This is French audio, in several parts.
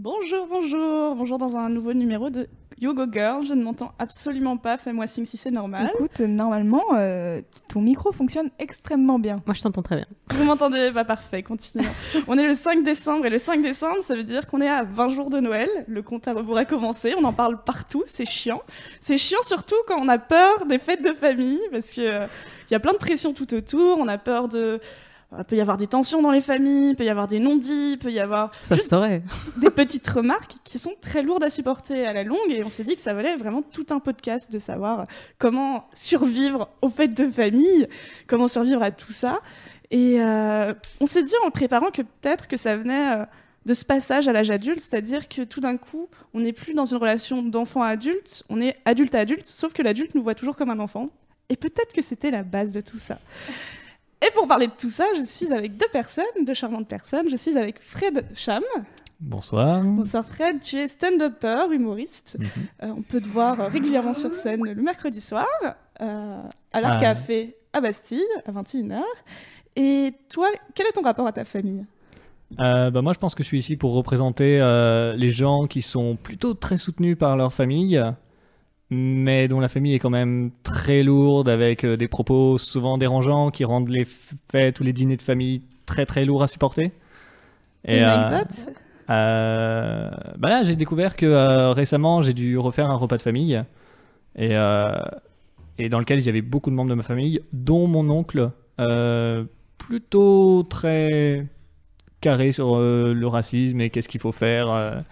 Bonjour, bonjour, bonjour dans un nouveau numéro de Yogo Girl. Je ne m'entends absolument pas, fais-moi signe si c'est normal. Écoute, normalement, euh, ton micro fonctionne extrêmement bien. Moi, je t'entends très bien. Vous m'entendez? Pas parfait, continuons. on est le 5 décembre et le 5 décembre, ça veut dire qu'on est à 20 jours de Noël. Le compte à rebours a commencé, on en parle partout, c'est chiant. C'est chiant surtout quand on a peur des fêtes de famille parce que euh, il y a plein de pression tout autour, on a peur de il peut y avoir des tensions dans les familles, il peut y avoir des non-dits, il peut y avoir Ça des petites remarques qui sont très lourdes à supporter à la longue et on s'est dit que ça valait vraiment tout un podcast de savoir comment survivre aux fêtes de famille, comment survivre à tout ça. Et euh, on s'est dit en le préparant que peut-être que ça venait euh, de ce passage à l'âge adulte, c'est-à-dire que tout d'un coup, on n'est plus dans une relation d'enfant à adulte, on est adulte à adulte, sauf que l'adulte nous voit toujours comme un enfant. Et peut-être que c'était la base de tout ça. Et pour parler de tout ça, je suis avec deux personnes, deux charmantes personnes. Je suis avec Fred Cham. Bonsoir. Bonsoir Fred, tu es stand-upper, humoriste. Mhm. Euh, on peut te voir euh, régulièrement sur scène le mercredi soir, euh, à l'Art Ah. Café à Bastille, à 21h. Et toi, quel est ton rapport à ta famille? Euh, bah, moi, je pense que je suis ici pour représenter les gens qui sont plutôt très soutenus par leur famille, mais dont la famille est quand même très lourde, avec euh, des propos souvent dérangeants qui rendent les fêtes ou les dîners de famille très très lourds à supporter. Une euh, euh, bah là, j'ai découvert que euh, récemment, j'ai dû refaire un repas de famille, et, et dans lequel il y avait beaucoup de membres de ma famille, dont mon oncle, plutôt très carré sur le racisme et qu'est-ce qu'il faut faire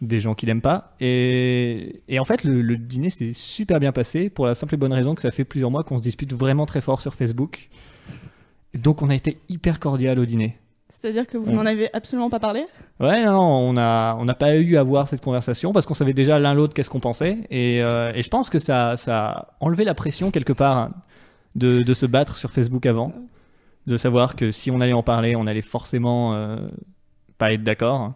des gens qui l'aiment pas. Et, et en fait, le, le dîner s'est super bien passé pour la simple et bonne raison que ça fait plusieurs mois qu'on se dispute vraiment très fort sur Facebook. Donc on a été hyper cordial au dîner. C'est-à-dire que vous n'en avez absolument pas parlé? Ouais, non, on n'a on pas eu à avoir cette conversation parce qu'on savait déjà l'un l'autre qu'est-ce qu'on pensait. Et, euh, et je pense que ça, ça a enlevé la pression quelque part hein, de, de se battre sur Facebook avant. De savoir que si on allait en parler, on allait forcément euh, pas être d'accord.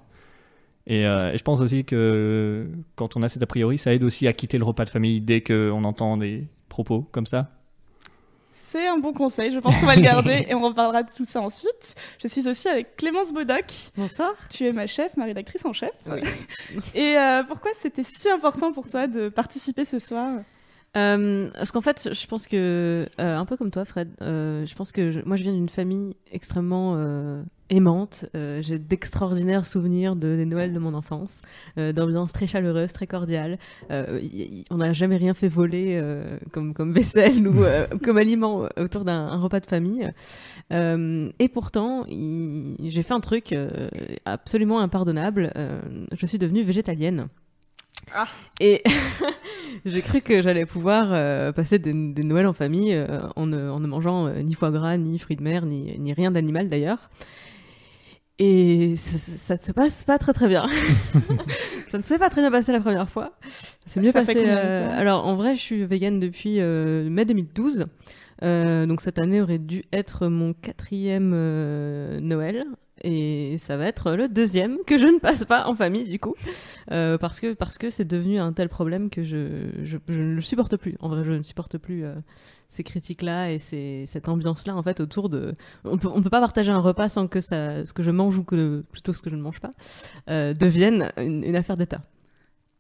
Et, euh, et je pense aussi que quand on a cet a priori, ça aide aussi à quitter le repas de famille dès qu'on entend des propos comme ça. C'est un bon conseil, je pense qu'on va le garder et on reparlera de tout ça ensuite. Je suis aussi avec Clémence Bodoc. Bonsoir. Tu es ma chef, ma rédactrice en chef. Et euh, pourquoi c'était si important pour toi de participer ce soir? Euh, parce qu'en fait, je pense que, euh, un peu comme toi, Fred, euh, je pense que je- moi je viens d'une famille extrêmement euh, aimante. Euh, J'ai d'extraordinaires souvenirs de, des Noëls de mon enfance, euh, d'ambiance très chaleureuse, très cordiale. Euh, y- y- on n'a jamais rien fait voler comme, comme vaisselle ou comme aliment autour d'un un repas de famille. Et pourtant, j'ai fait un truc absolument impardonnable. Je suis devenue végétalienne. Ah. Et j'ai cru que j'allais pouvoir euh, passer des, des Noëls en famille euh, en, ne, en ne mangeant euh, ni foie gras, ni fruits de mer, ni, ni rien d'animal d'ailleurs. Et ça, ça se passe pas très très bien. ça ne s'est pas très bien passé la première fois. C'est mieux Ça passé. euh, alors en vrai, je suis végane depuis euh, mai 2012. Euh, donc cette année aurait dû être mon quatrième euh, Noël. Et ça va être le deuxième que je ne passe pas en famille du coup. Euh, parce que parce que c'est devenu un tel problème que je, je, je ne le supporte plus. En vrai, je ne supporte plus euh, ces critiques-là et ces, cette ambiance-là en fait autour de. On peut on peut pas partager un repas sans que ça, ce que je mange ou que plutôt ce que je ne mange pas euh, devienne une, une affaire d'État.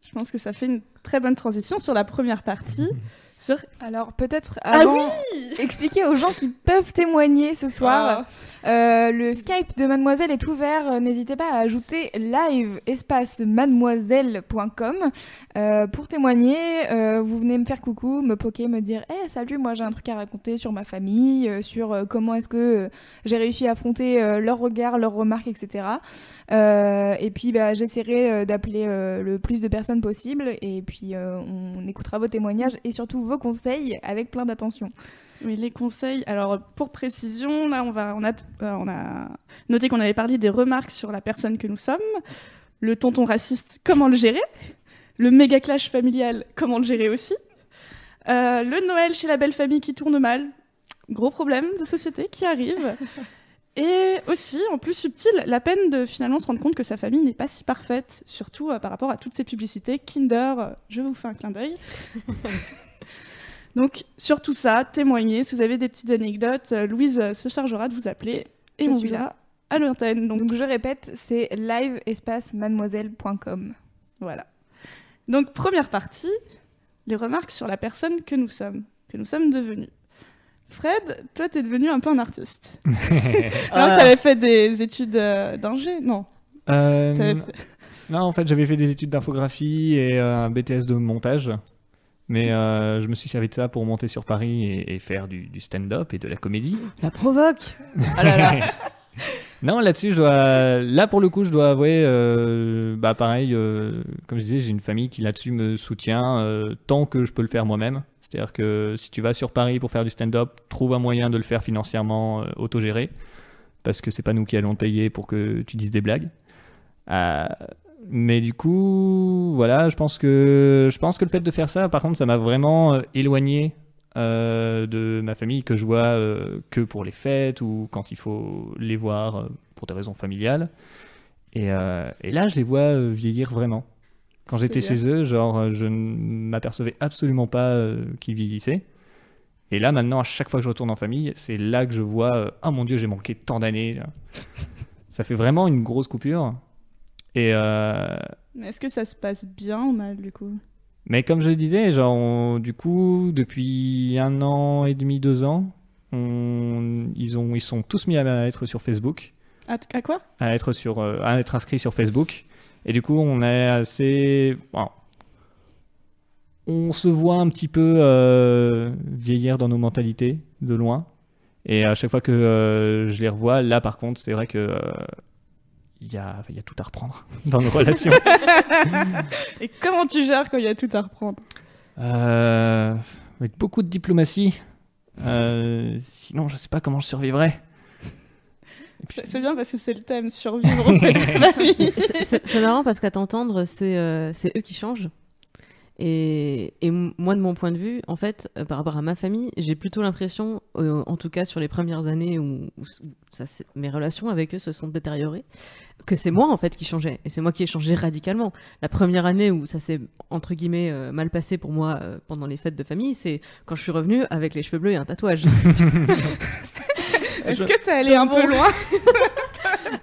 Je pense que ça fait une très bonne transition sur la première partie. Sur... Alors peut-être Ah oui expliquer aux gens qui peuvent témoigner ce soir. Euh, le Skype de Mademoiselle est ouvert. Euh, N'hésitez pas à ajouter live espace mademoiselle.com euh, pour témoigner. Euh, vous venez me faire coucou, me poker, me dire Eh salut, moi j'ai un truc à raconter sur ma famille, sur comment est-ce que j'ai réussi à affronter leurs regards, leurs remarques, etc. Et puis bah, j'essaierai d'appeler le plus de personnes possible et puis on écoutera vos témoignages et surtout vos conseils avec plein d'attention. Oui, les conseils. Alors, pour précision, là, on, va, on, a, euh, on a noté qu'on avait parlé des remarques sur la personne que nous sommes, le tonton raciste, comment le gérer, le méga clash familial, comment le gérer aussi, euh, le Noël chez la belle famille qui tourne mal, gros problème de société qui arrive. Et aussi, en plus subtil, la peine de finalement se rendre compte que sa famille n'est pas si parfaite, surtout euh, par rapport à toutes ces publicités. Kinder, euh, je vous fais un clin d'œil. Donc, sur tout ça, témoignez. Si vous avez des petites anecdotes, euh, Louise euh, se chargera de vous appeler et Je on vous là. à l'antenne. Donc, Donc je répète, c'est live-mademoiselle.com. voilà. Donc, première partie, les remarques sur la personne que nous sommes, que nous sommes devenus. Fred, toi, t'es devenu un peu un artiste. Alors Ah. t'avais fait des études euh, d'ingé Non? Euh, fait- Non, en fait, j'avais fait des études d'infographie et un BTS de montage. Mais euh, je me suis servi de ça pour monter sur Paris et, et faire du, du stand-up et de la comédie. La provoque Ah là là non, là-dessus, je dois... là pour le coup, je dois avouer, euh, bah pareil, euh, comme je disais, j'ai une famille qui là-dessus me soutient euh, tant que je peux le faire moi-même. C'est-à-dire que si tu vas sur Paris pour faire du stand-up, trouve un moyen de le faire financièrement, euh, autogéré, parce que c'est pas nous qui allons te payer pour que tu dises des blagues. Mais du coup, voilà, je pense que je pense que le fait de faire ça, par contre, ça m'a vraiment euh, éloigné euh, de ma famille que je vois euh, que pour les fêtes ou quand il faut les voir euh, pour des raisons familiales. Et, et là, je les vois vieillir vraiment. Quand j'étais chez eux, genre, je ne m'apercevais absolument pas qu'ils vieillissaient. Et là, maintenant, à chaque fois que je retourne en famille, c'est là que je vois, euh, oh mon dieu, j'ai manqué tant d'années. Ça fait vraiment une grosse coupure. Et euh, est-ce que ça se passe bien ou mal, du coup? mais comme je le disais, genre, on- du coup, depuis un an et demi, deux ans, on- ils, ont, ils sont tous mis à être sur Facebook, à, à quoi? À être, sur, euh, à être inscrits sur Facebook. Et du coup, on est assez. bon, on se voit un petit peu euh, vieillir dans nos mentalités, de loin. Et à chaque fois que euh, je les revois, là, par contre, c'est vrai que. Il y, a, il y a tout à reprendre dans nos relations. Et comment tu gères quand il y a tout à reprendre? Euh, avec beaucoup de diplomatie. Euh, sinon, je sais pas comment je survivrais. Puis- C'est bien parce que c'est le thème, survivre au fait de la vie. C'est- marrant parce qu'à t'entendre, c'est euh, c'est eux qui changent. Et, et moi, de mon point de vue, en fait, euh, par rapport à ma famille, j'ai plutôt l'impression, euh, en tout cas sur les premières années où, où ça, mes relations avec eux se sont détériorées, que c'est moi en fait qui changeais. Et c'est moi qui ai changé radicalement. La première année où ça s'est entre guillemets euh, mal passé pour moi euh, pendant les fêtes de famille, c'est quand je suis revenue avec les cheveux bleus et un tatouage. Est-ce que t'es allé un peu loin?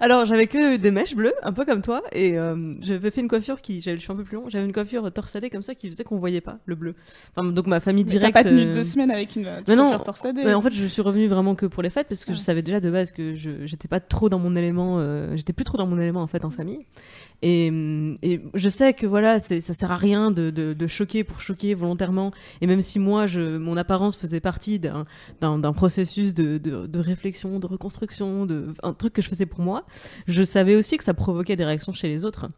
Alors, j'avais que des mèches bleues, un peu comme toi, et euh, j'avais fait une coiffure qui, j'avais le cheveu un peu plus long, j'avais une coiffure torsadée comme ça qui faisait qu'on voyait pas le bleu. Enfin, donc ma famille Mais T'as directe. pas tenu euh, deux semaines avec une Mais non, coiffure torsadée. mais en fait, je suis revenue vraiment que pour les fêtes parce que je savais déjà de base que je j'étais pas trop dans mon élément, euh, j'étais plus trop dans mon élément en fait en famille. Et, hum, et je sais que voilà, ça sert à rien de, de, choquer pour choquer volontairement. Et même si moi, je, mon apparence faisait partie d'un processus de, de, de réflexion, de reconstruction, de un truc que je faisais pour moi, je savais aussi que ça provoquait des réactions chez les autres.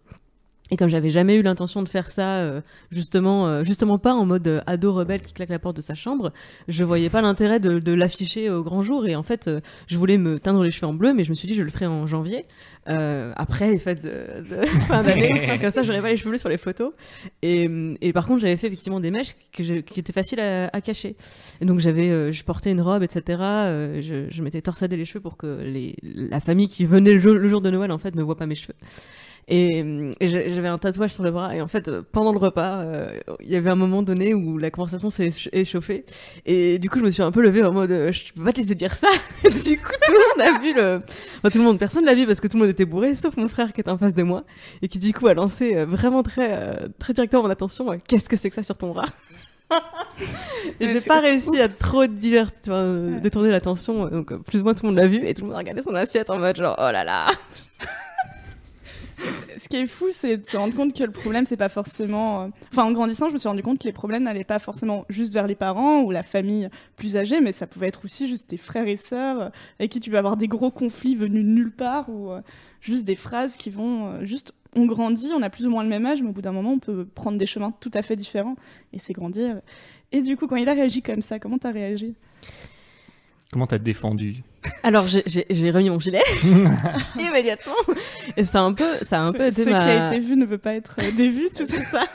Et comme j'avais jamais eu l'intention de faire ça, euh, justement, euh, justement pas en mode euh, ado rebelle qui claque la porte de sa chambre, je voyais pas l'intérêt de, de l'afficher au grand jour. Et en fait, euh, je voulais me teindre les cheveux en bleu, mais je me suis dit je le ferai en janvier, euh, après les fêtes de, de fin d'année. Comme ça, j'aurais pas les cheveux bleus sur les photos. Et, et par contre, j'avais fait effectivement des mèches que je- qui étaient faciles à, à cacher. Et donc j'avais, euh, je portais une robe, etc. euh, je, je m'étais torsadé les cheveux pour que les, la famille qui venait le jour, le jour de Noël en fait ne voit pas mes cheveux. Et, j'avais un tatouage sur le bras. Et en fait, pendant le repas, euh, il y avait un moment donné où la conversation s'est éch- échauffée. Et du coup, je me suis un peu levée en mode, euh, je peux pas te laisser dire ça. du coup, tout le monde a vu le, enfin, tout le monde, personne l'a vu parce que tout le monde était bourré, sauf mon frère qui est en face de moi et qui du coup a lancé euh, vraiment très, très directement mon attention. Qu'est-ce que c'est que ça sur ton bras? Et Ouais, j'ai pas réussi à trop divert... enfin, Ouais. détourner l'attention. Donc, plus ou moins tout le monde l'a vu et tout le monde a regardé son assiette en mode genre, oh là là. Ce qui est fou, c'est de se rendre compte que le problème, c'est pas forcément. euh, Enfin, en grandissant, je me suis rendu compte que les problèmes n'allaient pas forcément juste vers les parents ou la famille plus âgée, mais ça pouvait être aussi juste des frères et sœurs euh, avec qui tu peux avoir des gros conflits venus de nulle part ou euh, juste des phrases qui vont juste. On grandit, on a plus ou moins le même âge, mais au bout d'un moment, on peut prendre des chemins tout à fait différents et c'est grandir. Et du coup, quand il a réagi comme ça, comment t'as réagi? Comment t'as défendu Alors j'ai- remis mon gilet immédiatement et ça a un peu, ça a un peu Ce qui a été vu ne veut pas être euh, dévu, tu sais. Ça.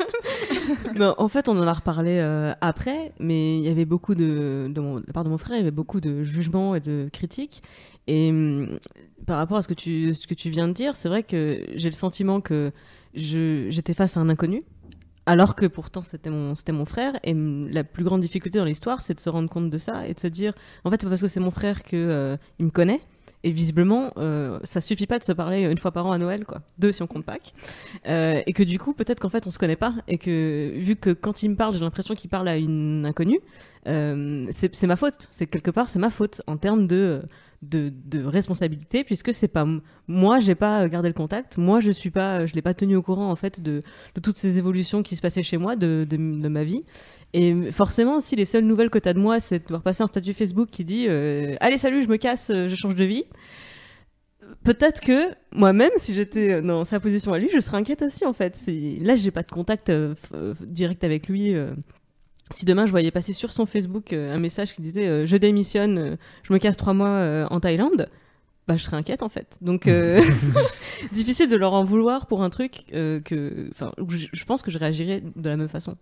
Ben, en fait, on en a reparlé euh, après, mais il y avait beaucoup de, de, mon, de la part de mon frère, il y avait beaucoup de jugements et de critiques. Et hum, par rapport à ce que tu, ce que tu viens de dire, c'est vrai que j'ai le sentiment que je, j'étais face à un inconnu. Alors que pourtant c'était mon, mon frère, et la plus grande difficulté dans l'histoire, c'est de se rendre compte de ça et de se dire, en fait, c'est parce que c'est mon frère que euh, il me connaît, et visiblement, euh, ça suffit pas de se parler une fois par an à Noël, quoi. Deux si on compte Pâques. Euh, et que du coup, peut-être qu'en fait, on se connaît pas. Et que vu que quand il me parle, j'ai l'impression qu'il parle à une inconnue, c'est ma faute. C'est quelque part, c'est ma faute en termes de, de, responsabilité, puisque c'est pas moi, j'ai pas gardé le contact. Moi, je suis pas, je l'ai pas tenu au courant en fait de, toutes ces évolutions qui se passaient chez moi, de, ma vie. Et forcément, si les seules nouvelles que tu as de moi, c'est de devoir passer un statut Facebook qui dit euh, Allez, salut, je me casse, euh, je change de vie. Peut-être que moi-même, si j'étais dans sa position à lui, je serais inquiète aussi en fait. Là, j'ai pas de contact euh, euh, direct avec lui. euh. Si demain je voyais passer sur son Facebook euh, un message qui disait euh, Je démissionne, euh, je me casse trois mois euh, en Thaïlande, bah je serais inquiète en fait. Donc euh, difficile de leur en vouloir pour un truc euh, que, enfin, je, pense que je réagirais de la même façon.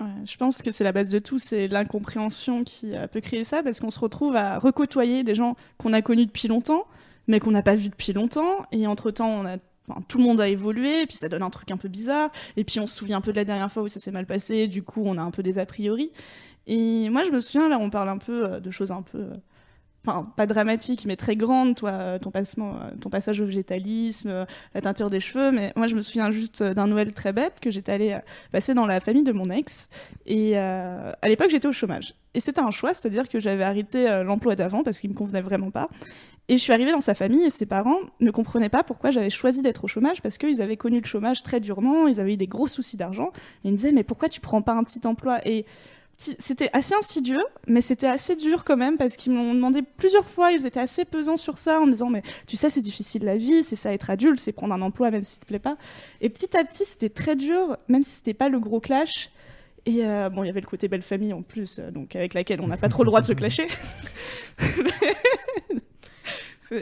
Ouais, je pense que c'est la base de tout, c'est l'incompréhension qui peut créer ça, parce qu'on se retrouve à recôtoyer des gens qu'on a connus depuis longtemps, mais qu'on n'a pas vus depuis longtemps, et entre-temps, on a... enfin, tout le monde a évolué, puis ça donne un truc un peu bizarre, et puis on se souvient un peu de la dernière fois où ça s'est mal passé, du coup on a un peu des a priori. Et moi je me souviens, là on parle un peu euh, de choses un peu... euh, Enfin, pas dramatiques, mais très grandes, toi, euh, ton, ton passage au végétalisme, la teinture des cheveux, mais moi je me souviens juste d'un Noël très bête que j'étais allée passer dans la famille de mon ex, et à l'époque, j'étais au chômage. Et c'était un choix, c'est-à-dire que j'avais arrêté l'emploi d'avant parce qu'il me convenait vraiment pas. Et je suis arrivée dans sa famille et ses parents ne comprenaient pas pourquoi j'avais choisi d'être au chômage parce qu'ils avaient connu le chômage très durement, ils avaient eu des gros soucis d'argent. Et ils me disaient, mais pourquoi tu prends pas un petit emploi? Et c'était assez insidieux, mais c'était assez dur quand même parce qu'ils m'ont demandé plusieurs fois, ils étaient assez pesants sur ça en me disant, mais tu sais, c'est difficile la vie, c'est ça être adulte, c'est prendre un emploi même s'il te plaît pas. Et petit à petit, c'était très dur, même si c'était pas le gros clash. Et euh, bon, il y avait le côté belle famille en plus, euh, donc avec laquelle on n'a pas trop le droit de se clasher.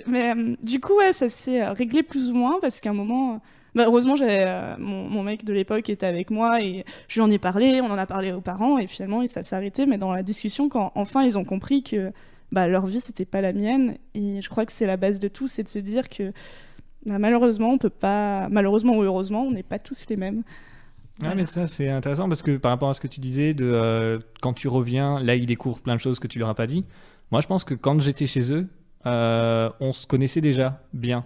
Mais euh, du coup, ouais, ça s'est euh, réglé plus ou moins parce qu'à un moment, euh, bah, heureusement, j'avais euh, mon, mon mec de l'époque était avec moi et je lui en ai parlé, on en a parlé aux parents et finalement, ça s'est arrêté. Mais dans la discussion, quand enfin ils ont compris que bah, leur vie c'était pas la mienne et je crois que c'est la base de tout, c'est de se dire que bah, malheureusement, on peut pas, malheureusement ou heureusement, on n'est pas tous les mêmes. Ouais, mais ça, c'est intéressant parce que par rapport à ce que tu disais, de euh, quand tu reviens, là, ils découvrent plein de choses que tu leur as pas dit. Moi, je pense que quand j'étais chez eux, euh, on se connaissait déjà bien.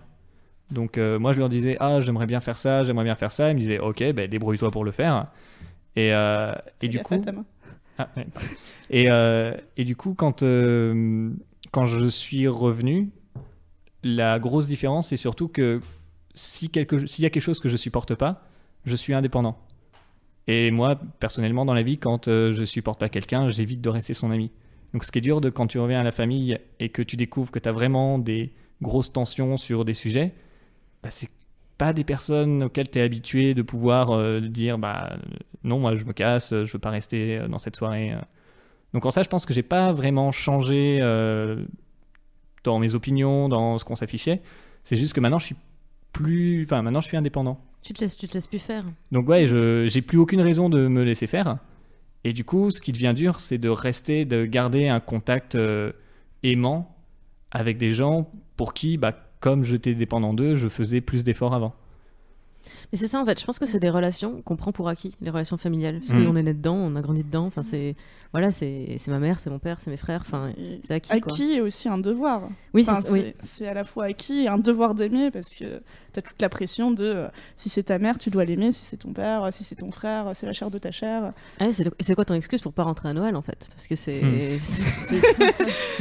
Donc, euh, moi, je leur disais, ah, j'aimerais bien faire ça, j'aimerais bien faire ça. Ils me disaient, ok, ben, débrouille-toi pour le faire. Et, euh, et du coup, ah, ouais. et, et du coup, quand, quand je suis revenu, la grosse différence, c'est surtout que si quelque, s'il y a quelque chose que je supporte pas, je suis indépendant. Et moi, personnellement, dans la vie, quand je supporte pas quelqu'un, j'évite de rester son ami. Donc, ce qui est dur de quand tu reviens à la famille et que tu découvres que tu as vraiment des grosses tensions sur des sujets, bah, c'est pas des personnes auxquelles tu es habitué de pouvoir euh, dire bah non, moi je me casse, je veux pas rester euh, dans cette soirée. euh. Donc en ça, je pense que j'ai pas vraiment changé euh, dans mes opinions, dans ce qu'on s'affichait. C'est juste que maintenant je suis plus, enfin maintenant je suis indépendant. Tu te laisses, tu te laisses plus faire. Donc ouais, je j'ai plus aucune raison de me laisser faire. Et du coup, ce qui devient dur, c'est de rester, de garder un contact euh, aimant avec des gens pour qui, bah, comme j'étais dépendant d'eux, je faisais plus d'efforts avant. Mais c'est ça en fait, je pense que c'est des relations qu'on prend pour acquis, les relations familiales, parce Mm. qu'on est né dedans, on a grandi dedans, enfin c'est voilà, c'est c'est ma mère, c'est mon père, c'est mes frères, enfin c'est acquis quoi. acquis est aussi un devoir. Oui, c'est à la fois acquis et un devoir d'aimer parce que tu as toute la pression de euh, si c'est ta mère, tu dois l'aimer, si c'est ton père, si c'est ton frère, c'est la chair de ta chair. Ah c'est quoi ton excuse pour pas rentrer à Noël en fait? Parce que c'est Mm. c'est-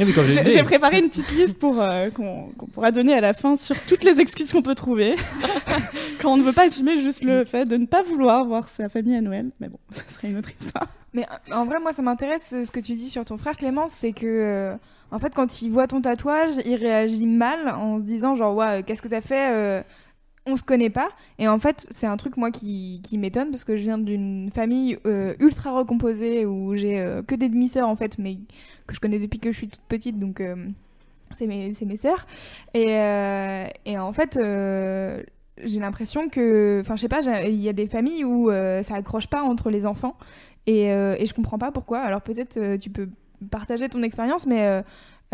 Eh, J'ai préparé une petite liste pour euh, qu'on pourra donner à la fin sur toutes les excuses qu'on peut trouver quand on ne veut pas assumer juste le fait de ne pas vouloir voir sa famille à Noël. Mais bon, ça serait une autre histoire. Mais euh, en vrai, moi, ça m'intéresse ce que tu dis sur ton frère Clémence, c'est que, euh, en fait, quand il voit ton tatouage, il réagit mal en se disant genre, ouais, qu'est-ce que t'as fait euh, on se connaît pas. Et en fait, c'est un truc, moi, qui, qui m'étonne parce que je viens d'une famille euh, ultra recomposée où j'ai euh, que des demi-sœurs, en fait, mais que je connais depuis que je suis toute petite. Donc, euh, c'est mes, mes sœurs. Et, et en fait, j'ai l'impression que. Enfin, je sais pas, il y a des familles où ça accroche pas entre les enfants. Et, et je comprends pas pourquoi. Alors, peut-être tu peux partager ton expérience, mais.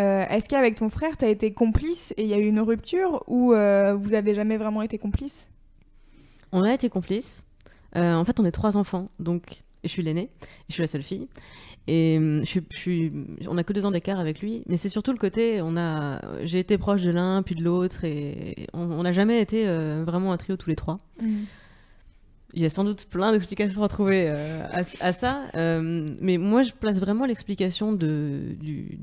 Euh, Est-ce qu'avec ton frère, t'as été complice et il y a eu une rupture ou euh, vous avez jamais vraiment été complice? On a été complices. Euh, en fait, on est trois enfants, donc je suis l'aînée, et je suis la seule fille. Et je suis, je suis- on a que deux ans d'écart avec lui, mais c'est surtout le côté, on a, j'ai été proche de l'un puis de l'autre, et on n'a jamais été vraiment un trio tous les trois. Il y a sans doute plein d'explications à trouver euh, à, ça, euh, mais moi je place vraiment l'explication de,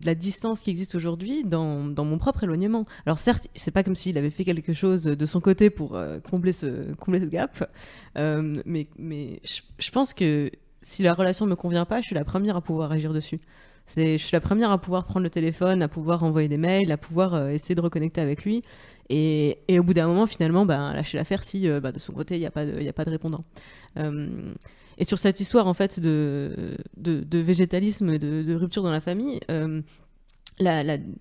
la distance qui existe aujourd'hui dans, mon propre éloignement. Alors certes, c'est pas comme s'il avait fait quelque chose de son côté pour euh, combler ce gap, mais je, je pense que si la relation me convient pas, je suis la première à pouvoir agir dessus. Je suis la première à pouvoir prendre le téléphone, à pouvoir envoyer des mails, à pouvoir essayer de reconnecter avec lui. Et, au bout d'un moment, finalement, ben, lâcher l'affaire si euh, bah, de son côté, il n'y a, pas de- répondant. Euh, et sur cette histoire, en fait, de, végétalisme, de, de rupture dans la famille, euh,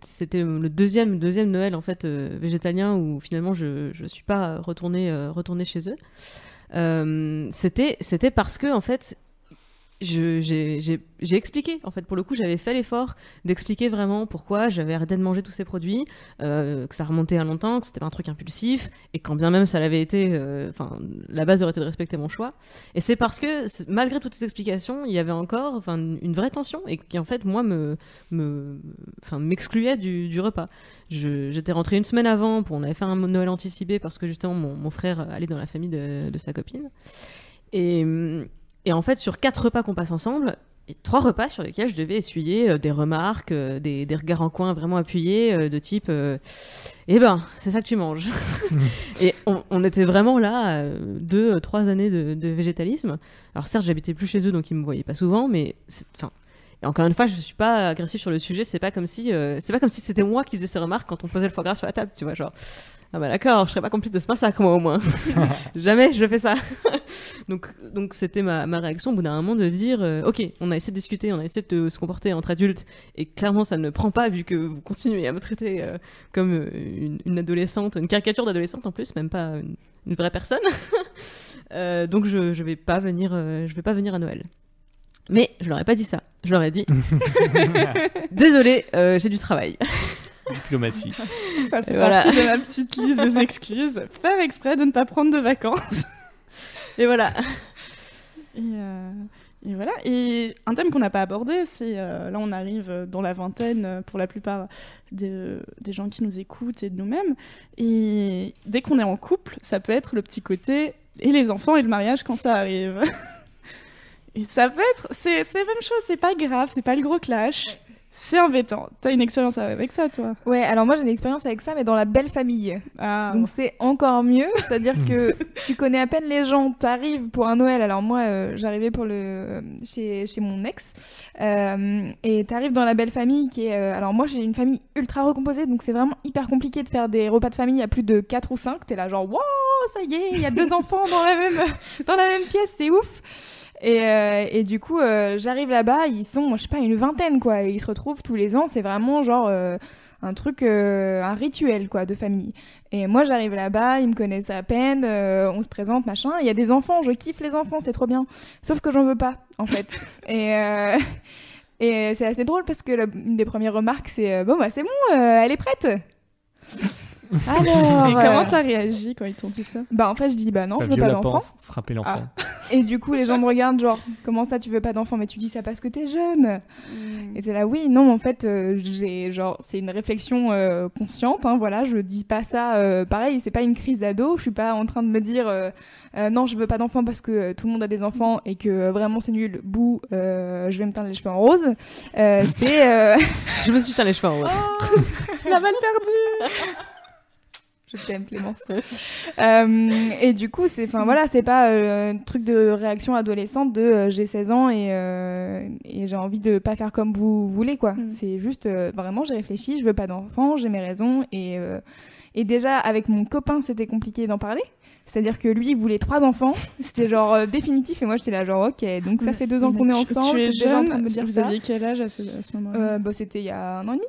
c'était le deuxième, deuxième Noël, en fait, végétalien, où finalement, je ne suis pas retournée, euh, chez eux. C'était, c'était parce que, en fait, j'ai expliqué, en fait, pour le coup, j'avais fait l'effort d'expliquer vraiment pourquoi j'avais arrêté de manger tous ces produits, euh, que ça remontait à longtemps, que c'était pas un truc impulsif, et quand bien même ça l'avait été, euh, enfin, la base aurait été de respecter mon choix. Et c'est parce que, malgré toutes ces explications, il y avait encore, une vraie tension, et qui, en fait, moi, m'excluait du, du repas. J'étais rentrée une semaine avant, pour, on avait fait un Noël anticipé, parce que justement, mon, mon frère allait dans la famille de, de sa copine. Et, hum, et en fait, sur quatre repas qu'on passe ensemble, et trois repas sur lesquels je devais essuyer euh, des remarques, euh, des, des regards en coin vraiment appuyés, euh, de type Eh ben, c'est ça que tu manges. et on, on était vraiment là, deux, trois années de, de végétalisme. Alors certes, j'habitais plus chez eux, donc ils me voyaient pas souvent, mais enfin. Et encore une fois, je suis pas agressif sur le sujet. C'est pas comme si, c'est pas comme si c'était moi qui faisais ces remarques quand on posait le foie gras sur la table, tu vois, genre. Ah bah d'accord, je serais pas complice de ce massacre moi au moins. Jamais je fais ça. donc donc c'était ma, ma réaction au bout d'un moment de dire euh, ok, on a essayé de discuter, on a essayé de se comporter entre adultes et clairement ça ne prend pas vu que vous continuez à me traiter euh, comme euh, une, une adolescente, une caricature d'adolescente en plus, même pas une, une vraie personne. Euh, donc je je vais pas venir je vais pas venir à Noël. Mais je leur ai pas dit ça. Je leur ai dit désolé, j'ai du travail. Diplomatie. Ça fait voilà. partie de ma petite liste des excuses. Faire exprès de ne pas prendre de vacances. Et voilà. Et, euh, et voilà. Et un thème qu'on n'a pas abordé, c'est euh, là on arrive dans la vingtaine euh, pour la plupart des, des gens qui nous écoutent et de nous-mêmes. Et dès qu'on est en couple, ça peut être le petit côté et les enfants et le mariage quand ça arrive. et ça peut être, c'est c'est la même chose, c'est pas grave, c'est pas le gros clash. C'est embêtant. T'as une expérience avec ça, toi Ouais, alors moi j'ai une expérience avec ça, mais dans la belle famille. Ah, Donc c'est encore mieux, c'est-à-dire que tu connais à peine les gens, t'arrives pour un Noël. Alors moi, euh, j'arrivais pour le chez, chez mon ex, euh, et t'arrives dans la belle famille qui est. euh, alors moi j'ai une famille ultra recomposée, donc c'est vraiment hyper compliqué de faire des repas de famille à plus de 4 ou 5 T'es là genre wow, ça y est, il y a deux enfants dans la même dans la même pièce, c'est ouf. Et, euh, et du coup, euh, j'arrive là-bas, ils sont, je sais pas, une vingtaine quoi, et ils se retrouvent tous les ans. C'est vraiment genre euh, un truc, un rituel quoi de famille. Et moi, j'arrive là-bas, ils me connaissent à peine, on se présente, machin. Il y a des enfants, je kiffe les enfants, c'est trop bien. Sauf que j'en veux pas, en fait. et et c'est assez drôle parce que la- une des premières remarques, c'est bon, bah c'est bon, elle est prête. Alors, Et comment euh, t'as réagi quand ils t'ont dit ça? Bah en fait, je dis bah non, je veux pas d'enfant. Frapper l'enfant. Et du coup, les gens me regardent genre comment ça, tu veux pas d'enfant? Mais tu dis ça parce que t'es jeune. Et c'est là, oui, non, en fait, euh, j'ai genre, c'est une réflexion euh, consciente, hein, voilà, je dis pas ça, euh, pareil, c'est pas une crise d'ado, je suis pas en train de me dire, euh, euh, non, je veux pas d'enfants parce que tout le monde a des enfants et que vraiment c'est nul, bouh, euh, je vais me teindre les cheveux en rose. Euh, c'est, euh, Je me suis teint les cheveux en rose. La balle perdue Je t'aime, Clémence. Euh, et du coup, c'est, enfin voilà, c'est pas euh, un truc de réaction adolescente de euh, j'ai 16 ans et, euh, et j'ai envie de pas faire comme vous voulez, quoi. Mm. C'est juste vraiment, j'ai réfléchi, je veux pas d'enfant, j'ai mes raisons. Et, et déjà, avec mon copain, c'était compliqué d'en parler. C'est-à-dire que lui, il voulait trois enfants. C'était genre euh, définitif. Et moi, j'étais là, genre, ok, donc ça fait deux ans qu'on est ensemble. Tu es en jeune. me dire Vous ça. aviez quel âge à ce, moment-là? Euh, bah, C'était il y a un an et demi.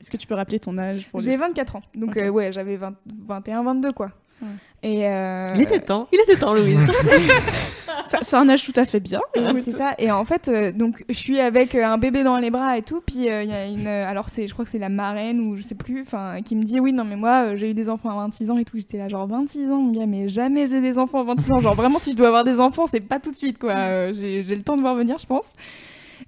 Est-ce que tu peux rappeler ton âge pour J'ai les- 24 ans. Donc, euh, ouais, j'avais 20 21, 22, quoi. Ouais. Et euh, Il était temps, il était temps, Louise. Ça- C'est un âge tout à fait bien. Ouais, c'est ça. Et en fait, euh, donc, je suis avec un bébé dans les bras et tout. Puis euh, il y a une. alors, c'est, je crois que c'est la marraine ou je sais plus. Enfin, qui me dit oui, non, mais moi, j'ai eu des enfants à 26 ans et tout. J'étais là, genre 26 ans, mon gars, mais jamais j'ai des enfants à 26 ans. Genre vraiment, si je dois avoir des enfants, c'est pas tout de suite, quoi. Euh, j'ai, j'ai le temps de voir venir, je pense.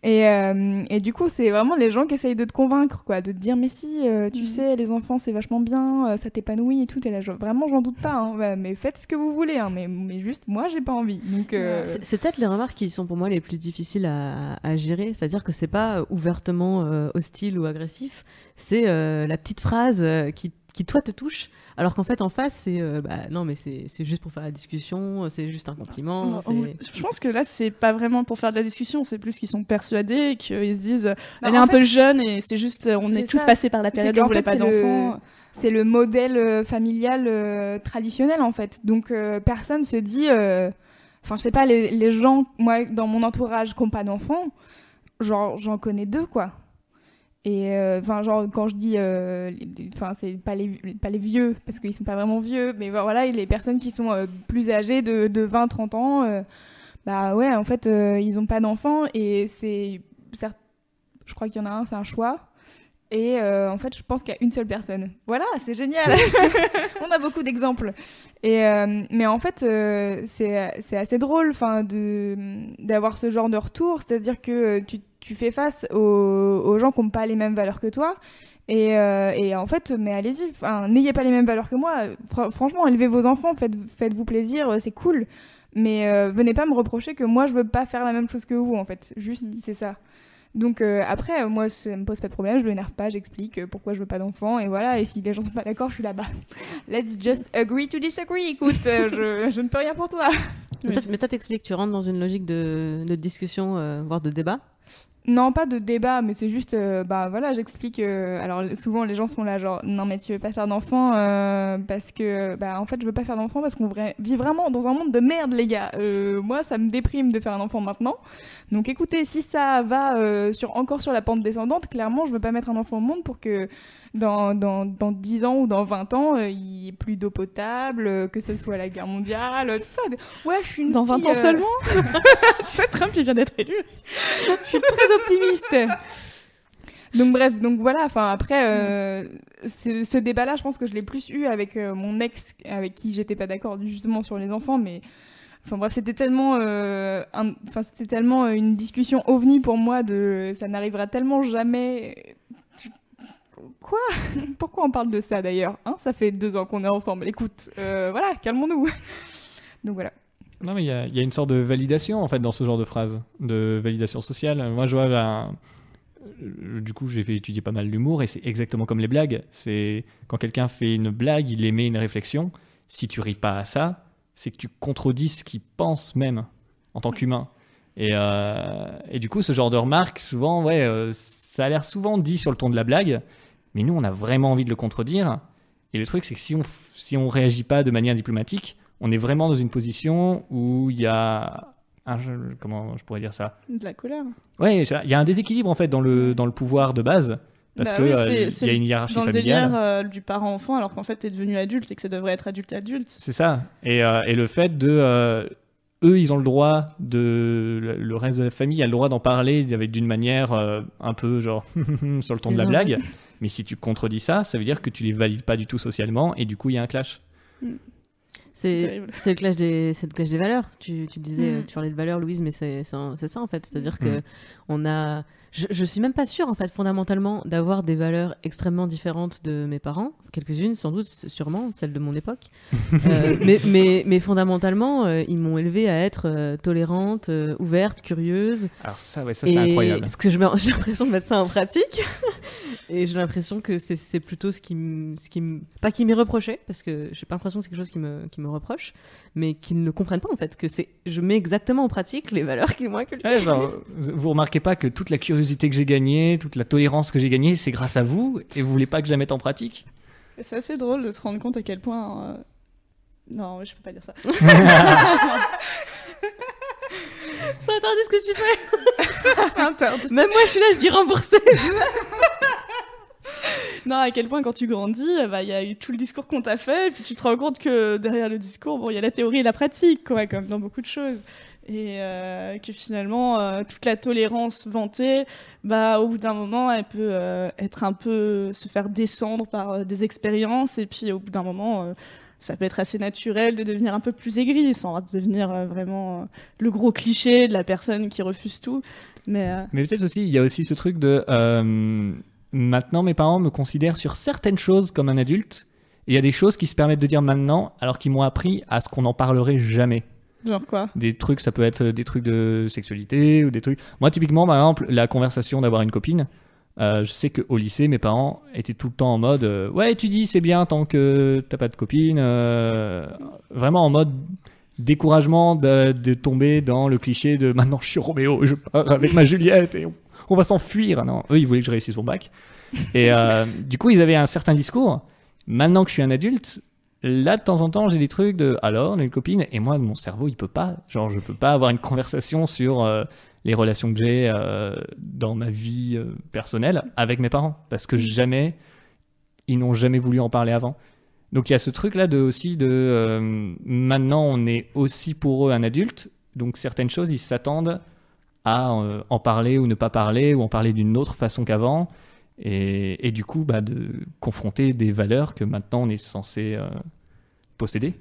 Et, euh, et du coup, c'est vraiment les gens qui essayent de te convaincre, quoi, de te dire, mais si, euh, tu Mhm. sais, les enfants, c'est vachement bien, euh, ça t'épanouit et tout. Et là, vraiment, j'en doute pas, hein, mais faites ce que vous voulez, hein, mais, mais juste, moi, j'ai pas envie. Donc, euh, C'est c'est peut-être les remarques qui sont pour moi les plus difficiles à, à gérer, c'est-à-dire que c'est pas ouvertement euh, hostile ou agressif, c'est euh, la petite phrase euh, qui, qui toi te touche, alors qu'en fait en face c'est euh, bah, non mais c'est c'est juste pour faire la discussion, c'est juste un compliment. Non, Je pense que là, c'est pas vraiment pour faire de la discussion, c'est plus qu'ils sont persuadés, qu'ils se disent Bah, elle est un fait, peu jeune et c'est juste, on c'est est tous ça. passés par la période où on voulait pas c'est le- d'enfants. c'est le modèle euh, familial euh, traditionnel en fait. Donc euh, personne se dit, euh, enfin je sais pas, les, les gens, moi dans mon entourage qui n'ont pas d'enfants, genre j'en connais deux quoi. Et euh, enfin genre quand je dis, euh, enfin c'est pas les pas les vieux parce qu'ils sont pas vraiment vieux, mais voilà les personnes qui sont euh, plus âgées de, de 20-30 ans, euh, bah ouais en fait euh, ils ont pas d'enfants et c'est certes, je crois qu'il y en a un, c'est un choix. Et euh, en fait, je pense qu'il y a une seule personne. Voilà, c'est génial. On a beaucoup d'exemples. Et euh, mais en fait, euh, c'est assez drôle, d'avoir ce genre de retour. C'est-à-dire que tu, tu fais face aux, aux gens qui n'ont pas les mêmes valeurs que toi. Et, euh, et en fait, mais allez-y, n'ayez pas les mêmes valeurs que moi. Fr- franchement, élevez vos enfants, faites, faites-vous plaisir, euh, c'est cool. Mais euh, venez pas me reprocher que moi, je veux pas faire la même chose que vous, en fait. Juste, Mm. c'est ça. Donc euh, après, moi, ça me pose pas de problème, je m'énerve pas, j'explique pourquoi je veux pas d'enfant, et voilà, et si les gens sont pas d'accord, je suis là-bas. Let's just agree to disagree, écoute, je, je ne peux rien pour toi. Mais toi- mais toi t'expliques, tu rentres dans une logique de, de discussion, euh, voire de débat. Non, pas de débat, mais c'est juste, euh, bah voilà, j'explique. euh, alors souvent les gens sont là, genre, non mais tu veux pas faire d'enfant euh, parce que, bah en fait, je veux pas faire d'enfant parce qu'on vit vraiment dans un monde de merde, les gars. Moi, ça me déprime de faire un enfant maintenant. Donc écoutez, si ça va sur encore sur la pente descendante, clairement, je veux pas mettre un enfant au monde pour que dans, dans, dans 10 ans ou dans 20 ans, euh, il n'y ait plus d'eau potable, euh, que ce soit la guerre mondiale, euh, tout ça. Ouais, je suis une Dans 20 fille, ans seulement Tu sais, Trump, il vient d'être élu. je suis très optimiste. Donc bref, donc voilà, enfin après, euh, ce, ce débat-là, je pense que je l'ai plus eu avec euh, mon ex, avec qui j'étais pas d'accord justement sur les enfants, mais enfin bref, c'était tellement, euh, un- enfin c'était tellement une discussion ovni pour moi de, ça n'arrivera tellement jamais. Quoi? Pourquoi on parle de ça d'ailleurs hein? Ça fait deux ans qu'on est ensemble. Écoute, euh, voilà, calmons-nous. Donc voilà. Non, mais il y, a- une sorte de validation en fait dans ce genre de phrase, de validation sociale. Moi, je vois, ben, euh, du coup, j'ai fait étudier pas mal l'humour et c'est exactement comme les blagues. C'est quand quelqu'un fait une blague, il émet une réflexion. Si tu ris pas à ça, c'est que tu contredis ce qu'il pense même en tant qu'humain. Et, euh, et du coup, ce genre de remarque, souvent, ouais, ça a l'air souvent dit sur le ton de la blague, mais nous, on a vraiment envie de le contredire. Et le truc, c'est que si on, si on réagit pas de manière diplomatique, on est vraiment dans une position où il y a un, comment je pourrais dire ça? De la colère. Ouais, il y a un déséquilibre en fait dans le dans le pouvoir de base parce Bah oui, euh, y a une hiérarchie Dans le familiale. délire euh, du parent-enfant, alors qu'en fait, t'es devenu adulte et que ça devrait être adulte-adulte. C'est ça. Et, euh, et le fait de eux, ils ont le droit de le, le reste de la famille a le droit d'en parler d'une manière un peu genre sur le ton de la blague. Mais si tu contredis ça, ça veut dire que tu les valides pas du tout socialement et du coup il y a un clash. C'est C'est le clash des c'est le clash des valeurs. Tu, tu disais Mm. tu parlais de valeurs Louise mais c'est ça en fait, c'est-à-dire que Mm. on a je, je suis même pas sûre en fait fondamentalement d'avoir des valeurs extrêmement différentes de mes parents, quelques-unes sans doute sûrement celles de mon époque. Euh, mais, mais mais fondamentalement euh, ils m'ont élevée à être euh, tolérante, ouverte, curieuse Alors ça, ouais, ça c'est incroyable. Parce que j'ai l'impression de mettre ça en pratique. et j'ai l'impression que c'est c'est plutôt ce qui me. Qui pas qui m'est reproché, parce que j'ai pas l'impression que c'est quelque chose qui me, qui me reproche, mais qu'ils ne comprennent pas en fait. Que c'est je mets exactement en pratique les valeurs qu'ils m'ont inculquées. Ouais, genre, vous remarquez pas que toute la curiosité que j'ai gagnée, toute la tolérance que j'ai gagnée, c'est grâce à vous et vous voulez pas que je la mette en pratique? C'est assez drôle de se rendre compte à quel point. euh, Non, je peux pas dire ça. C'est interdit ce que tu fais. Interdit. Même moi je suis là, je dis remboursé. Non, à quel point quand tu grandis, bah, il y a eu tout le discours qu'on t'a fait, et puis tu te rends compte que derrière le discours, bon, il y a la théorie et la pratique, quoi, comme dans beaucoup de choses. Et euh, que finalement, euh, toute la tolérance vantée, bah, au bout d'un moment, elle peut euh, être un peu se faire descendre par des expériences, et puis au bout d'un moment, ça peut être assez naturel de devenir un peu plus aigri, sans devenir vraiment le gros cliché de la personne qui refuse tout. Mais Mais peut-être aussi, il y a aussi ce truc de. maintenant, mes parents me considèrent sur certaines choses comme un adulte. Et il y a des choses qui se permettent de dire maintenant, alors qu'ils m'ont appris à ce qu'on n'en parlerait jamais. Genre quoi? Des trucs, ça peut être des trucs de sexualité ou des trucs. Moi, typiquement, par exemple, la conversation d'avoir une copine. euh, je sais qu'au lycée, mes parents étaient tout le temps en mode euh, Ouais, tu dis c'est bien tant que t'as pas de copine. euh, vraiment en mode découragement de, tomber dans le cliché de maintenant je suis Roméo, je pars avec ma Juliette et on, on va s'enfuir. Non, eux, ils voulaient que je réussisse mon bac. Et euh, du coup, ils avaient un certain discours. Maintenant que je suis un adulte, là, de temps en temps, j'ai des trucs de alors, on a une copine, et moi, mon cerveau, il peut pas. Genre, je peux pas avoir une conversation sur euh, les relations que j'ai euh, dans ma vie euh, personnelle avec mes parents. Parce que jamais, ils n'ont jamais voulu en parler avant. Donc, il y a ce truc-là de aussi de maintenant, on est aussi pour eux un adulte. Donc, certaines choses, ils s'attendent à en parler ou ne pas parler, ou en parler d'une autre façon qu'avant. Et, et du coup, bah, de confronter des valeurs que maintenant on est censé euh, posséder.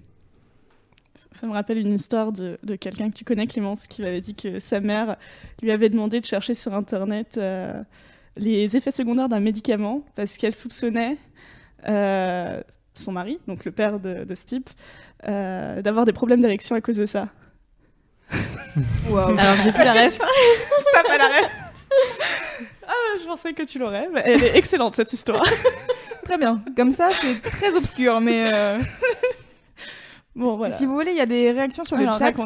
Ça me rappelle une histoire de, de quelqu'un que tu connais, Clémence, qui m'avait dit que sa mère lui avait demandé de chercher sur Internet euh, les effets secondaires d'un médicament parce qu'elle soupçonnait euh, son mari, donc le père de, de ce type, euh, d'avoir des problèmes d'érection à cause de ça. Waouh. Alors j'ai plus la ref. T'as pas la rêve Je pensais que tu l'aurais. mais elle est excellente cette histoire. Très bien. Comme ça, c'est très obscur, mais euh, Bon, voilà. si vous voulez, il y a des réactions sur le chat. Euh,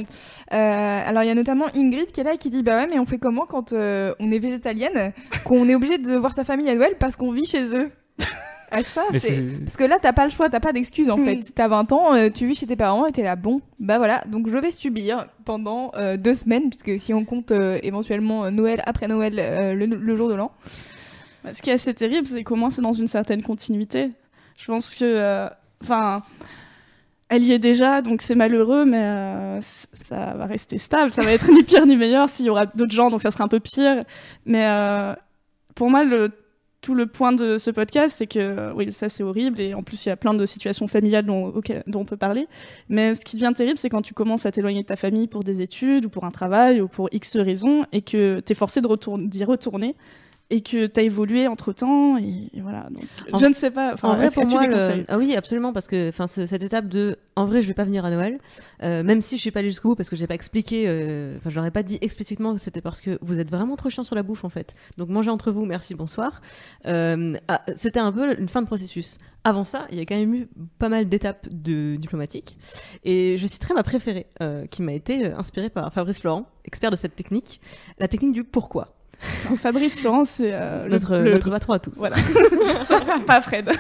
alors il y a notamment Ingrid qui est là et qui dit bah ouais mais on fait comment quand euh, on est végétalienne qu'on est obligé de voir sa famille à Noël parce qu'on vit chez eux? Ah ça c'est parce que là t'as pas le choix t'as pas d'excuse en Mm. fait t'as 20 ans euh, tu vis chez tes parents et t'es là bon bah voilà donc je vais subir pendant euh, deux semaines puisque si on compte euh, éventuellement Noël après Noël euh, le, le jour de l'an Bah, Ce qui est assez terrible, c'est comment c'est dans une certaine continuité. Je pense que, euh, enfin, elle y est déjà, donc c'est malheureux, mais euh, ça va rester stable. Ça va être ni pire ni meilleur s'il y aura d'autres gens, donc ça sera un peu pire. Mais euh, pour moi, le, tout le point de ce podcast, c'est que, euh, oui, ça c'est horrible, et en plus il y a plein de situations familiales dont, on peut parler. Mais ce qui devient terrible, c'est quand tu commences à t'éloigner de ta famille pour des études, ou pour un travail, ou pour X raisons, et que tu es forcé d'y retourner et que tu as évolué entre temps et, et voilà donc En- je ne sais pas en vrai, pour moi, le- ah oui, absolument, parce que enfin, ce- cette étape de, en vrai, je vais pas venir à Noël, euh, même si je suis pas allée jusqu'au bout parce que j'ai pas expliqué, euh, enfin, j'aurais pas dit explicitement que c'était parce que vous êtes vraiment trop chiant sur la bouffe en fait. Donc mangez entre vous, merci, bonsoir. Euh, ah, c'était un peu une fin de processus. Avant ça, il y a quand même eu pas mal d'étapes de diplomatiques, et je citerai ma préférée, euh, qui m'a été euh, inspirée par Fabrice Laurent, expert de cette technique, la technique du pourquoi. Non, Fabrice Florence c'est euh, le- Notre, le, notre patron à tous. voilà pas Fred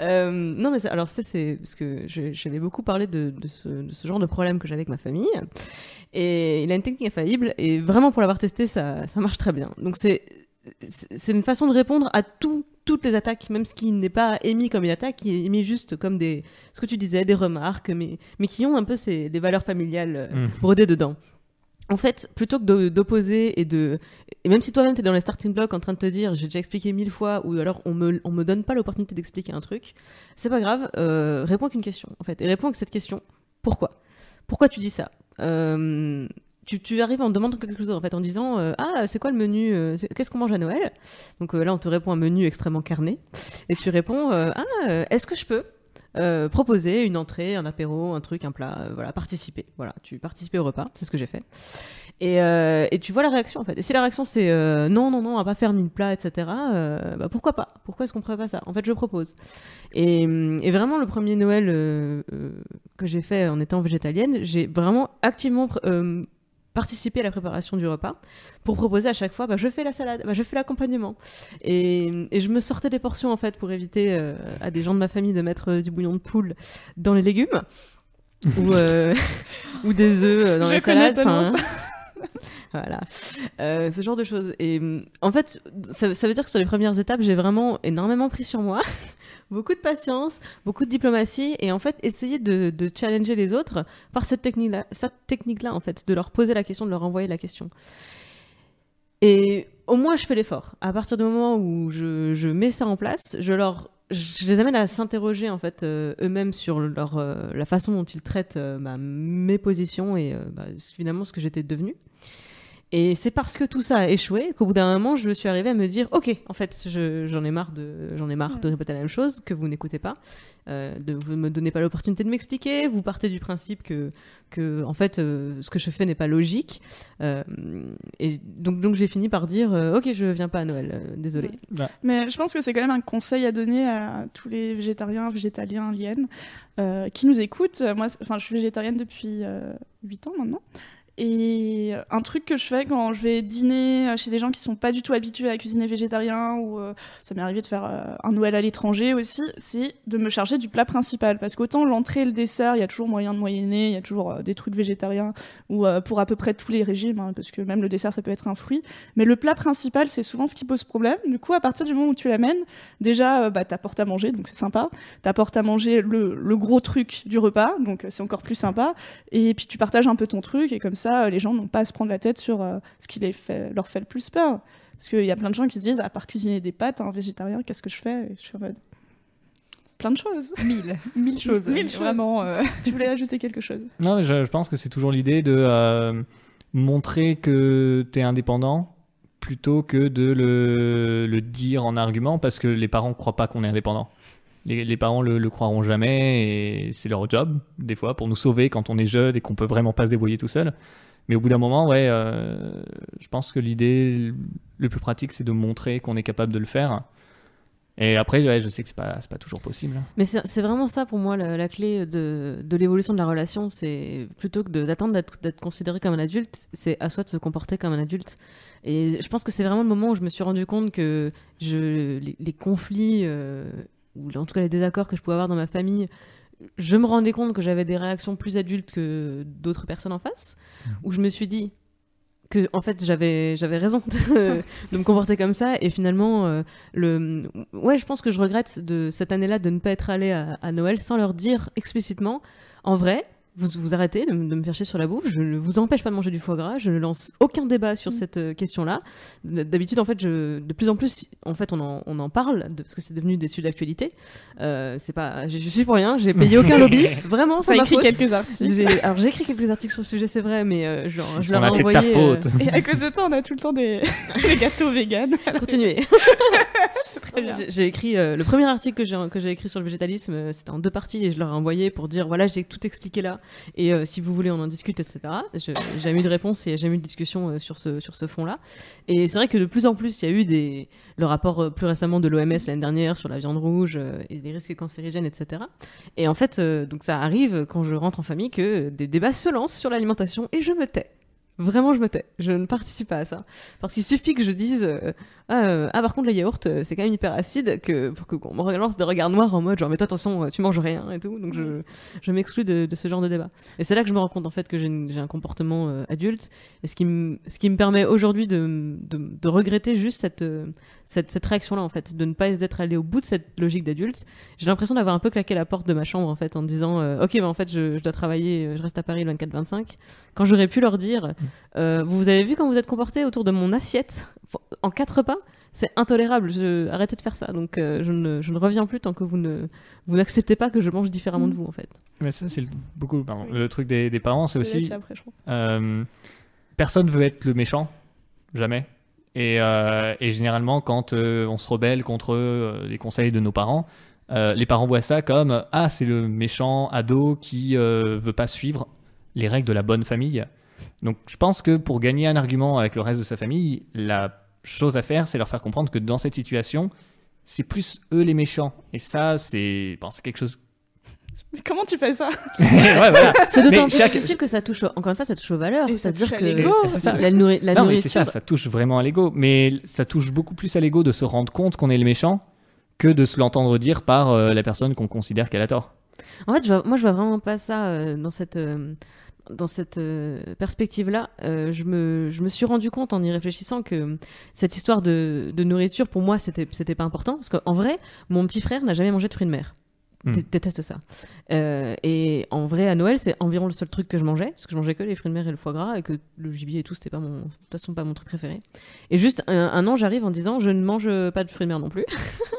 Euh, non, mais ça- alors ça, c'est parce que j'avais beaucoup parlé de, de ce, de ce genre de problème que j'avais avec ma famille. Et il a une technique infaillible, et vraiment pour l'avoir testé, ça, ça marche très bien. Donc c'est une façon de répondre à tout, toutes les attaques, même ce qui n'est pas émis comme une attaque, qui est émis juste comme des, ce que tu disais, des remarques, mais, mais qui ont un peu ces, des valeurs familiales euh, Mm. brodées dedans. En fait, plutôt que d'opposer et de. Et même si toi-même t'es dans les starting blocks en train de te dire, j'ai déjà expliqué mille fois, ou alors on me, me donne pas l'opportunité d'expliquer un truc, c'est pas grave, euh, réponds qu'une question, en fait. Et réponds avec cette question, pourquoi? Pourquoi tu dis ça? Euh, tu, tu arrives en demandant quelque chose, en fait, en disant, euh, ah, c'est quoi le menu Qu'est-ce qu'on mange à Noël? Donc là, on te répond un menu extrêmement carné. Et tu réponds, ah, est-ce que je peux? Euh, proposer une entrée, un apéro, un truc, un plat, euh, voilà, participer. Voilà, tu participes au repas, c'est ce que j'ai fait. Et, euh, et tu vois la réaction en fait. Et si la réaction c'est non, non, non, on va pas faire mille plats, etc. bah pourquoi pas? Pourquoi est-ce qu'on ferait pas ça? En fait, je propose. Et, hum, vraiment, le premier Noël que j'ai fait en étant végétalienne, j'ai vraiment activement participé à la préparation du repas pour proposer à chaque fois, bah, je fais la salade, bah, je fais l'accompagnement. Et, et je me sortais des portions en fait pour éviter euh, à des gens de ma famille de mettre euh, du bouillon de poule dans les légumes. ou, euh, ou des œufs dans Je la connais salade. tellement enfin, voilà, ce genre de choses. Et en fait, ça, ça veut dire que sur les premières étapes, j'ai vraiment énormément pris sur moi, beaucoup de patience, beaucoup de diplomatie, et en fait, essayer de, challenger les autres par cette technique-là, cette technique-là, en fait, de leur poser la question, de leur envoyer la question. Et au moins, je fais l'effort. À partir du moment où je, mets ça en place, je leur je les amène à s'interroger en fait euh, eux-mêmes sur leur euh, la façon dont ils traitent euh, mes positions et bah, finalement ce que j'étais devenue. Et c'est parce que tout ça a échoué qu'au bout d'un moment, je suis arrivée à me dire, ok, en fait, je- j'en ai marre de, j'en ai marre de répéter la même chose, que vous n'écoutez pas, euh, de vous me donnez pas l'opportunité de m'expliquer, vous partez du principe que, que en fait, euh, ce que je fais n'est pas logique. Euh, et donc, donc j'ai fini par dire, euh, ok, je viens pas à Noël, euh, désolé. Mais je pense que c'est quand même un conseil à donner à tous les végétariens, végétaliens, liennes euh, qui nous écoutent. Moi, enfin, je suis végétarienne depuis euh, 8 ans maintenant. Et un truc que je fais quand je vais dîner chez des gens qui sont pas du tout habitués à cuisiner végétarien, ou euh, ça m'est arrivé de faire euh, un Noël à l'étranger aussi, c'est de me charger du plat principal. Parce qu'autant l'entrée et le dessert, il y a toujours moyen de moyenner, il y a toujours euh, des trucs végétariens, ou pour à peu près tous les régimes, hein, parce que même le dessert, ça peut être un fruit. Mais le plat principal, c'est souvent ce qui pose problème. Du coup, à partir du moment où tu l'amènes, déjà, bah, t'apportes à manger, donc c'est sympa. T'apportes à manger le, gros truc du repas, donc c'est encore plus sympa. Et puis tu partages un peu ton truc, et comme ça, euh, les gens n'ont pas à se prendre la tête sur euh, ce qui les fait, leur fait le plus peur. Parce qu'il y a plein de gens qui se disent, à part cuisiner des pâtes, un végétarien, qu'est-ce que je fais? Et je suis en mode. Plein de choses. Mille, mille choses. Mille choses. Vraiment. euh, tu voulais ajouter quelque chose? Non, je, je pense que c'est toujours l'idée de euh, montrer que tu es indépendant plutôt que de le, le dire en argument parce que les parents croient pas qu'on est indépendant. Les, parents le, le croiront jamais et c'est leur job, des fois, pour nous sauver quand on est jeune et qu'on peut vraiment pas se débrouiller tout seul. Mais au bout d'un moment, ouais, euh, je pense que l'idée le plus pratique, c'est de montrer qu'on est capable de le faire. Et après, ouais, je sais que c'est pas, pas toujours possible. Mais c'est vraiment ça pour moi la, clé de, l'évolution de la relation. C'est plutôt que d'attendre d'être considéré comme un adulte, c'est à soi de se comporter comme un adulte. Et je pense que c'est vraiment le moment où je me suis rendu compte que les conflits, euh, ou en tout cas les désaccords que je pouvais avoir dans ma famille, je me rendais compte que j'avais des réactions plus adultes que d'autres personnes en face, où je me suis dit que en fait j'avais j'avais raison de, de me comporter comme ça. Et finalement euh, le ouais je pense que je regrette de cette année-là de ne pas être allée à, à Noël sans leur dire explicitement en vrai vous vous arrêtez de, me- de me faire chier sur la bouffe je ne vous empêche pas de manger du foie gras je ne lance aucun débat sur cette euh, question-là d'habitude en fait je de plus en plus en fait on en, on en parle de, parce que c'est devenu des sujets d'actualité euh, c'est pas je, je suis pour rien j'ai payé aucun lobby vraiment c'est ma écrit faute. quelques articles. Alors j'ai écrit quelques articles sur le sujet c'est vrai mais euh, genre je leur ai c'est ta envoyé euh, faute. Et à cause de toi, on a tout le temps des, des gâteaux véganes. Continuez. C'est très bien. J'ai- écrit euh, le premier article que j'ai que j'ai écrit sur le végétalisme, c'était en deux parties et je leur ai envoyé pour dire voilà j'ai tout expliqué là et euh, si vous voulez on en discute etc. J'ai jamais eu de réponse et jamais eu de discussion euh, sur ce sur ce fond là. Et c'est vrai que de plus en plus il y a eu des le rapport euh, plus récemment de l'OMS l'année dernière sur la viande rouge et les risques cancérigènes etc. Et en fait donc ça arrive quand je rentre en famille que des débats se lancent sur l'alimentation et je me tais. Vraiment, je me tais. Je ne participe pas à ça. Parce qu'il suffit que je dise euh, ah, euh, ah, par contre, le yaourt, euh, c'est quand même hyper acide que, pour qu'on me relance des regards noirs en mode genre, mais toi, attention, tu manges rien et tout. Donc, je, je m'exclus de, de ce genre de débat. Et c'est là que je me rends compte, en fait, que j'ai un comportement euh, adulte. Et ce qui, me- ce qui me permet aujourd'hui de, de, de regretter juste cette, cette, cette réaction-là, en fait, de ne pas être allé au bout de cette logique d'adulte. J'ai l'impression d'avoir un peu claqué la porte de ma chambre, en fait, en disant, ok, bah, en fait, je, je dois travailler, je reste à Paris le 24-25. Quand j'aurais pu leur dire, Euh, vous avez vu quand vous êtes comporté autour de mon assiette en quatre pas? C'est intolérable. Je... Arrêtez de faire ça. Donc, euh, je, ne, je, ne, reviens plus tant que vous ne vous n'acceptez pas que je mange différemment de vous, en fait. Mais ça, c'est beaucoup. Pardon, Le truc des, des parents, c'est aussi. Après, euh, personne veut être le méchant, jamais. Et, euh, et généralement, quand on se rebelle contre les conseils de nos parents, les parents voient ça comme ah, c'est le méchant ado qui veut pas suivre les règles de la bonne famille. Donc, je pense que pour gagner un argument avec le reste de sa famille, la chose à faire, c'est leur faire comprendre que dans cette situation, c'est plus eux les méchants. Et ça, c'est bon, quelque chose. Mais comment tu fais ça C'est d'autant plus difficile que ça touche, encore une fois, ça touche aux valeurs. C'est-à-dire que la, non, mais c'est ça, ça touche vraiment à l'ego. Mais ça touche beaucoup plus à l'ego de se rendre compte qu'on est le méchant que de se l'entendre dire par euh, la personne qu'on considère qu'elle a tort. En fait, moi, je vois vraiment pas ça euh, dans cette. Euh, dans cette euh, perspective-là, euh, je, me, je me suis rendu compte en y réfléchissant que cette histoire de, de nourriture, pour moi, c'était, c'était pas important. Parce qu'en vrai, mon petit frère n'a jamais mangé de fruits de mer. Hmm. Déteste ça. Euh, et en vrai, à Noël, c'est environ le seul truc que je mangeais, parce que je mangeais que les fruits de mer et le foie gras, et que le gibier et tout, c'était pas mon, de toute façon pas mon truc préféré. Et juste un, an, j'arrive en disant, je ne mange pas de fruits de mer non plus.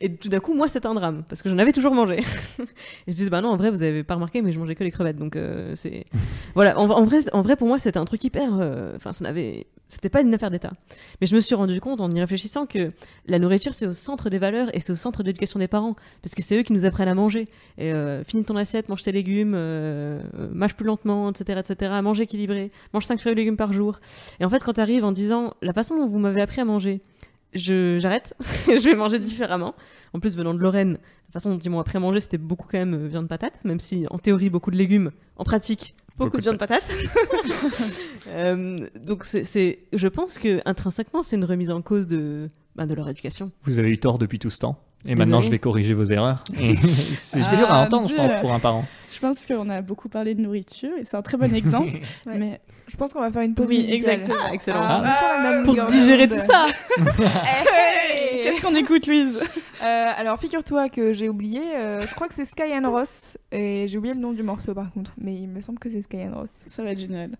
et tout d'un coup, moi, c'est un drame, parce que j'en avais toujours mangé. et je disais, bah non, en vrai, vous avez pas remarqué, mais je mangeais que les crevettes, donc euh, c'est, voilà. En, vrai, en vrai, pour moi, c'était un truc hyper, euh, enfin, ça n'avait, c'était pas une affaire d'État. Mais je me suis rendu compte en y réfléchissant que la nourriture, c'est au centre des valeurs et c'est au centre de l'éducation des parents, parce que c'est eux qui nous apprennent à manger. Et euh, finis ton assiette, mange tes légumes, euh, mange plus lentement, etc., etc. Mange équilibré, mange 5 fruits et légumes par jour. Et en fait, quand tu arrives en disant la façon dont vous m'avez appris à manger, j'arrête, je vais manger différemment. En plus, venant de Lorraine, la façon dont ils m'ont appris à manger, c'était beaucoup quand même euh, viande patate, même si en théorie beaucoup de légumes, en pratique beaucoup, de viande patate. euh, donc c'est, je pense que intrinsèquement, c'est une remise en cause de, bah, de leur éducation. Vous avez eu tort depuis tout ce temps. Et maintenant, je vais corriger vos erreurs. c'est dur à entendre, je pense, pour un parent. Je pense qu'on a beaucoup parlé de nourriture et c'est un très bon exemple. mais je pense qu'on va faire une pause. Oui, exactement. Ah, excellent. Ah. Pour digérer tout ça. Qu'est-ce qu'on écoute, Louise? Euh, Alors, figure-toi que j'ai oublié. Euh, je crois que c'est Sky and Ross et j'ai oublié le nom du morceau par contre, mais il me semble que c'est Sky and Ross. Ça va être génial.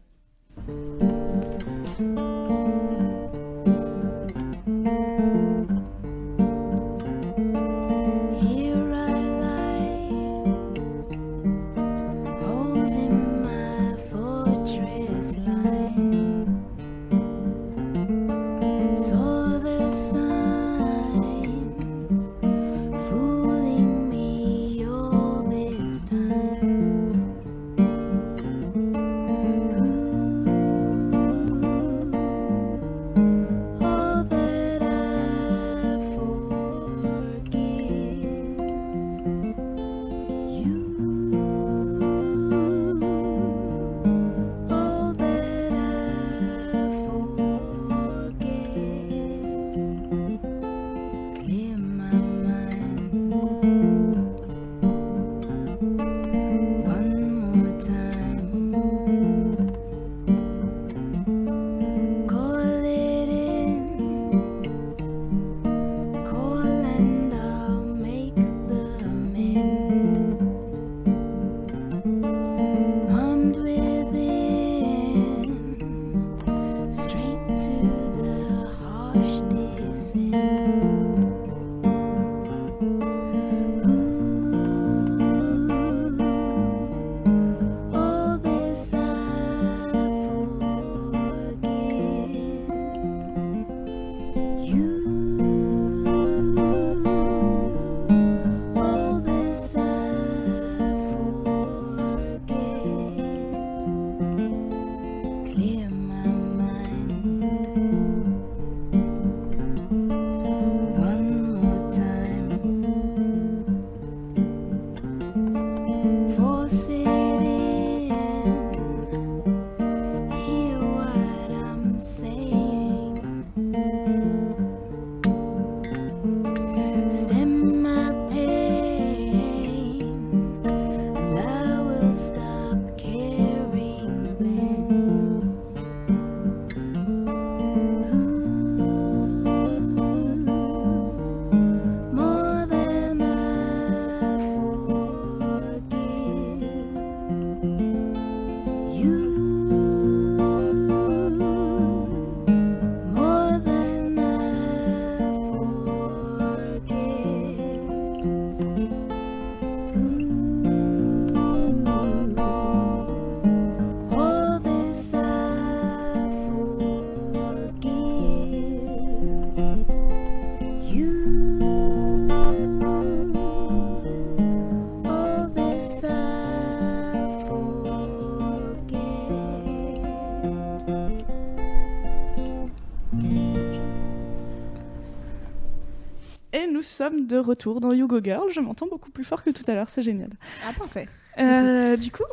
Sommes de retour dans You Go Girl. Je m'entends beaucoup plus fort que tout à l'heure, c'est génial. Ah, parfait. Euh, du coup,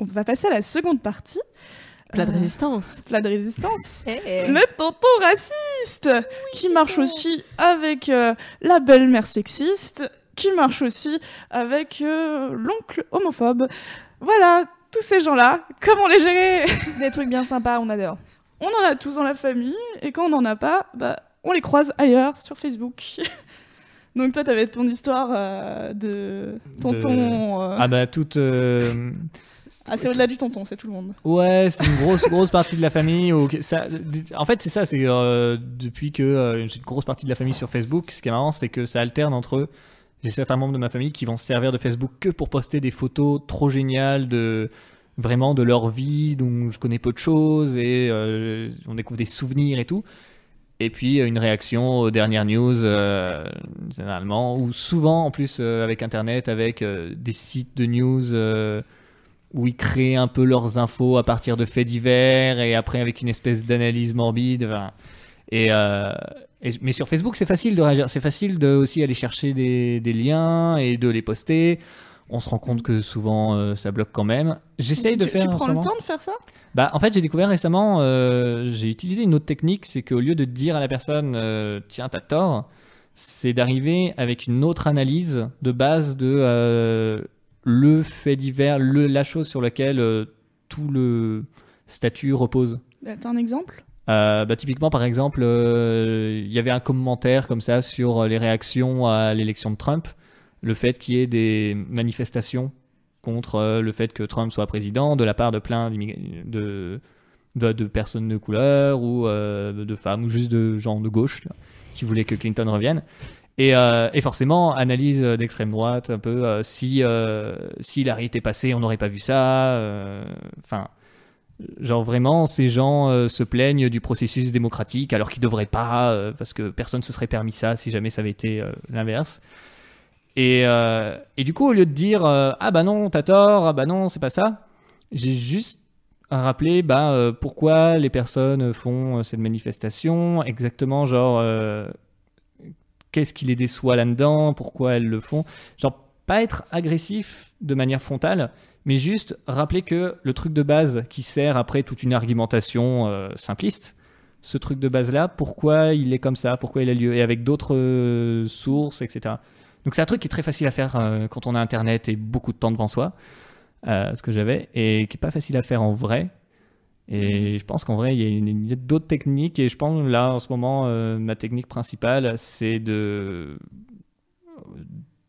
on va passer à la seconde partie. Plat de Euh, résistance. plat de résistance. Eh, Le tonton raciste qui marche aussi avec euh, la belle-mère sexiste, qui marche aussi avec euh, l'oncle homophobe. Voilà, tous ces gens-là, comment les gérer? Des trucs bien sympas, on adore. On en a tous dans la famille, et quand on n'en a pas, bah, on les croise ailleurs sur Facebook. Donc toi, t'avais ton histoire euh, de tonton. euh, Ah bah toute... euh, Ah, c'est au-delà du tonton, c'est tout le monde. Ouais, c'est une grosse grosse partie de la famille. où- ça, en fait, c'est ça. C'est euh, depuis que euh, j'ai une grosse partie de la famille sur Facebook. Ce qui est marrant, c'est que ça alterne entre eux. J'ai certains membres de ma famille qui vont se servir de Facebook que pour poster des photos trop géniales de vraiment de leur vie, dont je connais peu de choses et euh, on découvre des souvenirs et tout. Et puis euh, une réaction aux dernières news, euh, généralement, ou souvent en plus euh, avec Internet, avec des sites de news. où ils créent un peu leurs infos à partir de faits divers et après avec une espèce d'analyse morbide. Et, mais sur Facebook, c'est facile de réagir. C'est facile de aussi aller chercher des liens et de les poster. On se rend compte que souvent euh, ça bloque quand même. J'essaye de tu, faire. Tu prends le temps de faire ça? Bah, en fait, j'ai découvert récemment, euh, j'ai utilisé une autre technique, c'est qu'au lieu de dire à la personne, euh, tiens, t'as tort, c'est d'arriver avec une autre analyse de base de le fait divers, le, la chose sur laquelle tout le statut repose. Euh, T'as un exemple? Euh, bah, typiquement, par exemple, euh, il y avait un commentaire comme ça sur les réactions à l'élection de Trump, le fait qu'il y ait des manifestations contre euh, le fait que Trump soit président de la part de plein de, de, personnes de couleur ou euh, de femmes ou juste de gens de gauche qui voulaient que Clinton revienne. Et, euh, et forcément, analyse d'extrême droite, un peu, si, si Hillary était passé, on n'aurait pas vu ça. Enfin, genre vraiment, ces gens se plaignent du processus démocratique alors qu'ils devraient pas, parce que personne se serait permis ça si jamais ça avait été l'inverse. Et, euh, et du coup, au lieu de dire euh, ah bah non, t'as tort, ah bah non, c'est pas ça, j'ai juste rappelé bah, euh, pourquoi les personnes font cette manifestation, exactement genre qu'est-ce qui les déçoit là-dedans, pourquoi elles le font. Genre pas être agressif de manière frontale, mais juste rappeler que le truc de base qui sert après toute une argumentation simpliste, ce truc de base-là, pourquoi il est comme ça, pourquoi il a lieu, et avec d'autres sources, etc. Donc c'est un truc qui est très facile à faire euh, quand on a Internet et beaucoup de temps devant soi, euh, ce que j'avais, et qui est pas facile à faire en vrai. Et je pense qu'en vrai, il y a, d'autres techniques, et je pense là, en ce moment, euh, ma technique principale, c'est de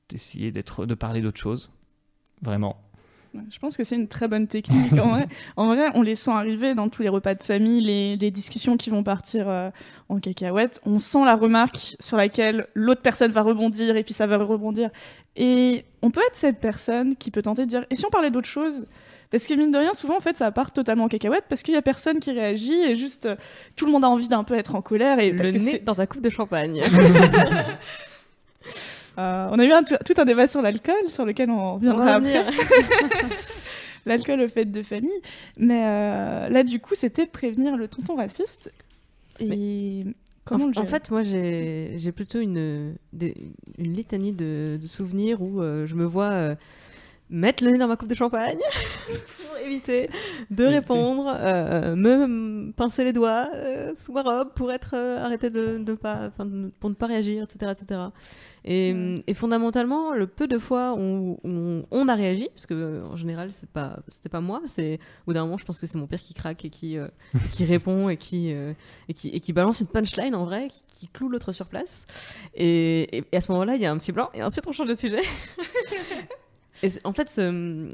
d'essayer de parler d'autre chose, vraiment. Je pense que c'est une très bonne technique. En vrai, en vrai, on les sent arriver dans tous les repas de famille, les, les discussions qui vont partir euh, en cacahuète. On sent la remarque sur laquelle l'autre personne va rebondir et puis ça va rebondir. Et on peut être cette personne qui peut tenter de dire et si on parlait d'autre chose? Parce que mine de rien, souvent en fait, ça part totalement en cacahuète parce qu'il y a personne qui réagit et juste euh, tout le monde a envie d'un peu être en colère et parce Le que nez c'est- dans ta coupe de champagne. euh, on a eu un- tout un débat sur l'alcool sur lequel on reviendra après. l'alcool aux fêtes de famille. Mais euh, là, du coup, c'était prévenir le tonton raciste. Et comment en, le en fait, moi, j'ai j'ai plutôt une, une litanie de, de souvenirs où euh, je me vois mettre le nez dans ma coupe de champagne pour éviter de répondre, euh, me, pincer les doigts euh, sous ma robe pour être euh, arrêté de, de pas, de- pour ne pas réagir, etc., etc. Et, Ouais. et fondamentalement, le peu de fois où on, on a réagi, parce que euh, en général, c'est pas, c'était pas moi, c'est au bout d'un moment, je pense que c'est mon père qui craque et qui, euh, qui répond et qui, euh, et qui, et qui balance une punchline en vrai, qui, qui cloue l'autre sur place. Et, et- et à ce moment-là, il y a un petit blanc, et ensuite on change de sujet. et en fait, ce-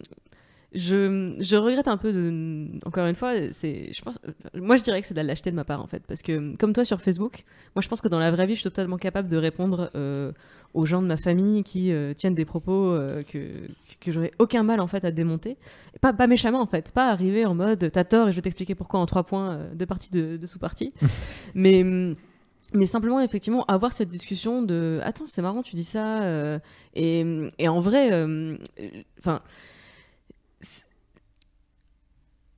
je, je regrette un peu de. Encore une fois, c'est, je pense, moi je dirais que c'est de la lâcheté de ma part en fait, parce que comme toi sur Facebook, moi je pense que dans la vraie vie, je suis totalement capable de répondre euh, aux gens de ma famille qui euh, tiennent des propos euh, que, que j'aurais aucun mal en fait à démonter. Et pas, pas méchamment en fait, pas arriver en mode t'as tort et je vais t'expliquer pourquoi en trois points, deux parties de, de sous-parties. mais, mais simplement effectivement avoir cette discussion de attends, c'est marrant, tu dis ça. euh, et, en vrai, euh, enfin.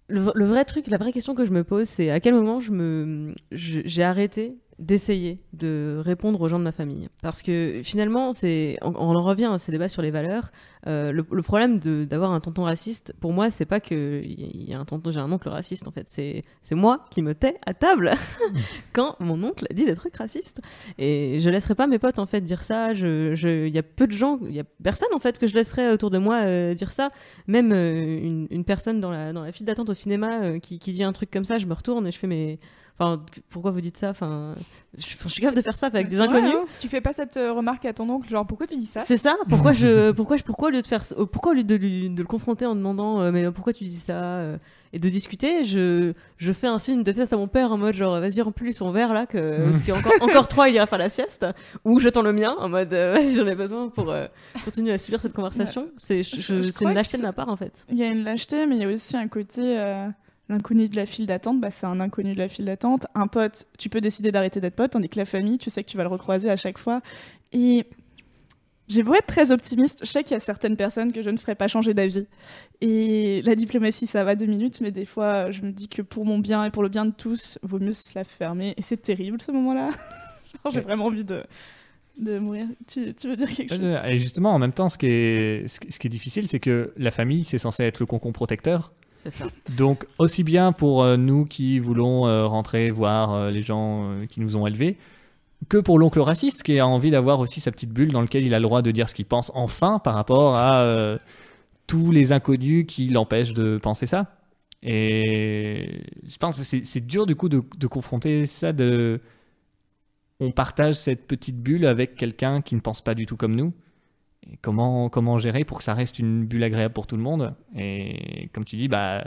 le, vrai truc, la vraie question que je me pose, c'est à quel moment je me, j'ai arrêté d'essayer de répondre aux gens de ma famille. Parce que finalement, c'est, on, on en revient à ce débat sur les valeurs. Euh, le, le problème de- d'avoir un tonton raciste, pour moi, c'est pas que y a un tonton, j'ai un oncle raciste en fait. C'est, c'est moi qui me tais à table quand mon oncle dit des trucs racistes. Et je laisserai pas mes potes en fait dire ça. Je, je, il y a peu de gens, il y a personne en fait que je laisserai autour de moi euh, dire ça. Même euh, une, une personne dans la dans la file d'attente au cinéma qui, qui dit un truc comme ça, je me retourne et je fais mais Enfin, pourquoi vous dites ça? Enfin, je, suis capable de faire ça avec des Ouais, inconnus. hein. Tu fais pas cette euh, remarque à ton oncle, genre pourquoi tu dis ça? C'est ça. Pourquoi je, pourquoi je, pourquoi au lieu de faire, euh, pourquoi au lieu de, le confronter en demandant, euh, mais pourquoi tu dis ça euh, et de discuter, je, je fais un signe de tête à mon père en mode genre vas-y remplis son verre là que parce qu'il y a encore, encore trois il ira faire la sieste ou je tends le mien en mode euh, vas-y j'en ai besoin pour euh, continuer à subir cette conversation. C'est, je- Je- je c'est crois une lâcheté de ma part en fait. Il y a une lâcheté, mais il y a aussi un côté. euh, L'inconnu de la file d'attente, bah, c'est un inconnu de la file d'attente. Un pote, tu peux décider d'arrêter d'être pote, tandis que la famille, tu sais que tu vas le recroiser à chaque fois. Et j'ai beau être très optimiste, je sais qu'il y a certaines personnes que je ne ferai pas changer d'avis. Et la diplomatie, ça va deux minutes, mais des fois, je me dis que pour mon bien et pour le bien de tous, vaut mieux se la fermer. Et c'est terrible ce moment-là. J'ai vraiment envie de, de mourir. Tu, tu veux dire quelque chose? Et justement, en même temps, ce qui est, ce qui ce qui est difficile, c'est que la famille, c'est censé être le concon protecteur. Donc, aussi bien pour euh, nous qui voulons euh, rentrer voir euh, les gens qui nous ont élevés, que pour l'oncle raciste qui a envie d'avoir aussi sa petite bulle dans laquelle il a le droit de dire ce qu'il pense enfin par rapport à tous les inconnus qui l'empêchent de penser ça. Et je pense que c'est c'est dur du coup de, de confronter ça de... On partage cette petite bulle avec quelqu'un qui ne pense pas du tout comme nous. Et comment, comment gérer pour que ça reste une bulle agréable pour tout le monde Et comme tu dis, bah,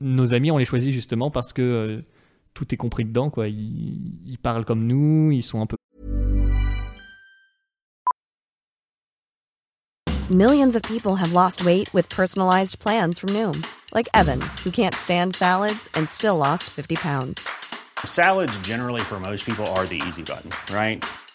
nos amis, on les choisit justement parce que euh, tout est compris dedans. Quoi. Ils, ils parlent comme nous, ils sont un peu Millions of people have lost weight with personalized plans from Noom, like Evan, who can't stand salads and still lost 50 pounds. Salads, generally, for most people, are the easy button, right?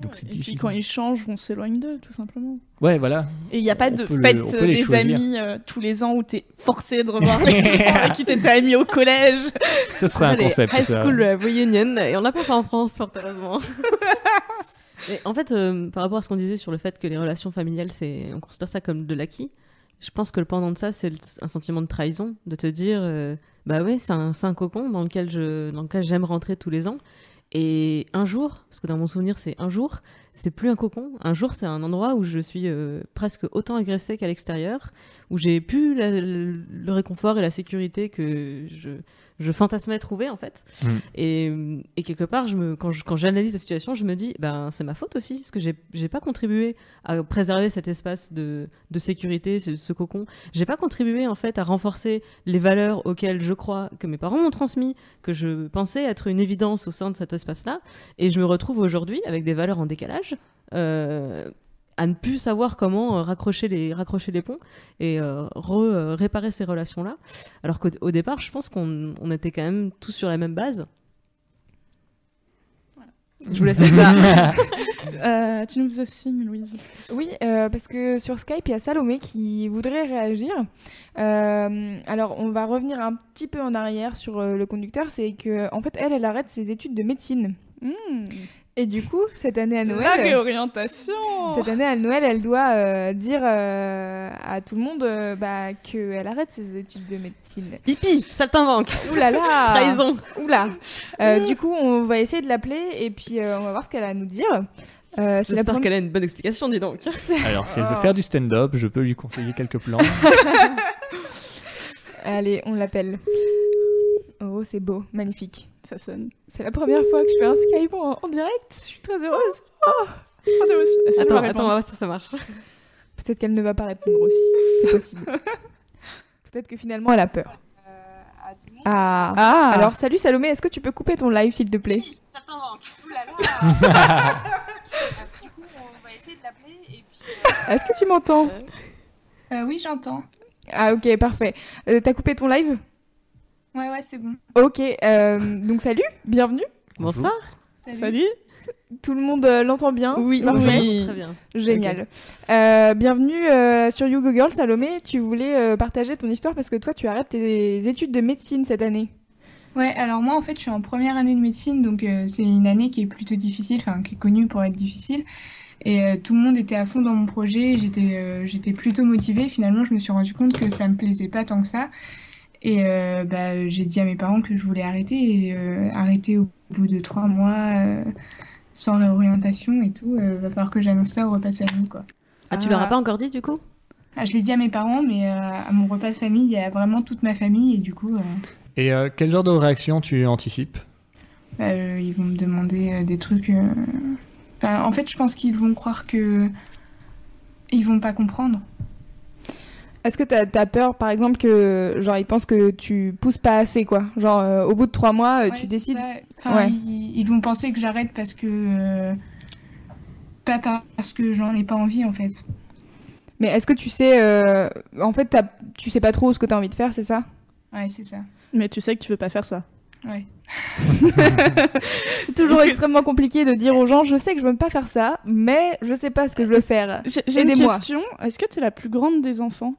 Donc Et puis quand ils changent, on s'éloigne d'eux, tout simplement. Ouais, voilà. Et il n'y a pas On de le- fête euh, des choisir. amis euh, tous les ans où t'es forcé de revoir les gens avec qui t'étais ami au collège. Ce serait un Allez, concept. High ça. School Reunion, et on n'a pas ça en France, fort heureusement. Mais en fait, euh, par rapport à ce qu'on disait sur le fait que les relations familiales, c'est, on considère ça comme de l'acquis, je pense que le pendant de ça, c'est un sentiment de trahison, de te dire, euh, bah ouais, c'est un, c'est un cocon dans lequel, je, dans lequel j'aime rentrer tous les ans. Et un jour, parce que dans mon souvenir, c'est un jour, c'est plus un cocon. Un jour, c'est un endroit où je suis euh, presque autant agressée qu'à l'extérieur, où j'ai le, le réconfort et la sécurité que je, je fantasmais trouver en fait. Mm. Et, et quelque part, je me, quand, je- quand j'analyse la situation, je me dis, ben c'est ma faute aussi, parce que j'ai, j'ai pas contribué à préserver cet espace de, de sécurité, ce, ce cocon. J'ai pas contribué en fait à renforcer les valeurs auxquelles je crois que mes parents m'ont transmis, que je pensais être une évidence au sein de cet espace-là, et je me retrouve aujourd'hui avec des valeurs en décalage. euh, à ne plus savoir comment euh, raccrocher les, raccrocher les ponts et euh, re- euh, réparer ces relations-là. Alors qu'au au départ, je pense qu'on on était quand même tous sur la même base. Je vous laisse avec ça. Euh, tu nous faisais signe, Louise. Oui, euh, parce que sur Skype, il y a Salomé qui voudrait réagir. Euh, alors, on va revenir un petit peu en arrière sur le conducteur. C'est que, en fait, elle, elle arrête ses études de médecine. Et du coup, cette année à La Noël, réorientation. cette année à Noël, elle doit euh, dire euh, à tout le monde euh, bah, qu'elle arrête ses études de médecine. Pipi, saltimbanque, Ouh là là trahison. Oula Euh, Du coup, on va essayer de l'appeler et puis euh, on va voir ce qu'elle a à nous dire. Euh, J'espère première- qu'elle a une bonne explication, dis donc. Alors, si elle veut Oh. faire du stand-up, je peux lui conseiller quelques plans. Allez, on l'appelle. Oh, c'est beau, magnifique. Ça sonne. C'est la première fois que je fais un Skype en, en direct. Je suis très heureuse. Oh, de Attends, va attends, on va voir si ça marche. Peut-être qu'elle ne va pas répondre aussi. C'est possible. Peut-être que finalement elle a peur. Ah. Ah, Alors, salut Salomé, est-ce que tu peux couper ton live s'il te plaît? Est-ce que tu m'entends? Euh, oui, j'entends. Ah ok, parfait. Euh, T'as coupé ton live? Ouais, ouais, c'est bon. Ok, euh, donc salut, bienvenue. Bonsoir. Salut. Salut. Tout le monde euh, l'entend bien Oui, Parfait. oui. Très bien. Génial. Euh, bienvenue euh, sur You Go Girl, Salomé. Tu voulais euh, partager ton histoire parce que toi, tu arrêtes tes études de médecine cette année. Ouais, alors moi, en fait, je suis en première année de médecine, donc euh, c'est une année qui est plutôt difficile, enfin, qui est connue pour être difficile. Et euh, tout le monde était à fond dans mon projet, et j'étais euh, j'étais plutôt motivée. Finalement, je me suis rendu compte que ça me plaisait pas tant que ça. Et euh, bah, j'ai dit à mes parents que je voulais arrêter, et euh, arrêter au bout de trois mois, euh, sans réorientation et tout. euh, va falloir que j'annonce ça au repas de famille, quoi. Ah, tu leur as pas encore dit du coup? Ah, je l'ai dit à mes parents, mais euh, à mon repas de famille, il y a vraiment toute ma famille, et du coup, euh, Et euh, quel genre de réaction tu anticipes? bah, euh, ils vont me demander euh, des trucs. euh, Enfin, en fait, je pense qu'ils vont croire que. Ils vont pas comprendre. Est-ce que t'as as peur, par exemple, que genre ils pensent que tu pousses pas assez, quoi? Genre euh, au bout de trois mois, euh, Ouais, tu décides. ça. Enfin, Ouais. ils, ils vont penser que j'arrête parce que. euh, Pas parce que j'en ai pas envie, en fait. Mais est-ce que tu sais, euh, en fait, tu sais pas trop ce que t'as envie de faire, c'est ça? Ouais, c'est ça. Mais tu sais que tu veux pas faire ça. Ouais. C'est toujours extrêmement compliqué de dire aux gens, je sais que je veux pas faire ça, mais je sais pas ce que je veux faire. J'ai une question. Est-ce que tu es la plus grande des enfants?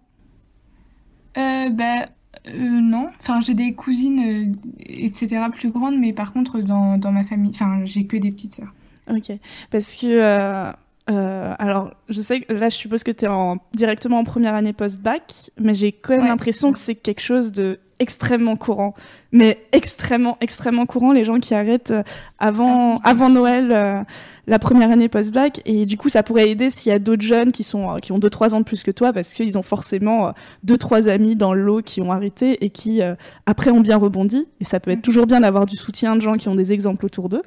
Euh, bah. euh, non. Enfin, j'ai des cousines, euh, etc., plus grandes, mais par contre, dans, dans ma famille. Enfin, j'ai que des petites sœurs. Ok. Parce que. euh, euh, alors, je sais que là, je suppose que tu es en, directement en première année post-bac, mais j'ai quand même Ouais, l'impression que c'est quelque chose de extrêmement courant. Mais extrêmement, extrêmement courant, les gens qui arrêtent euh, avant, Ah oui. avant Noël euh, la première année post-bac. Et du coup, ça pourrait aider s'il y a d'autres jeunes qui, sont, euh, qui ont 2-3 ans de plus que toi, parce qu'ils ont forcément 2-3 amis dans le lot qui ont arrêté et qui, euh, après, ont bien rebondi. Et ça peut être Mhm. toujours bien d'avoir du soutien de gens qui ont des exemples autour d'eux.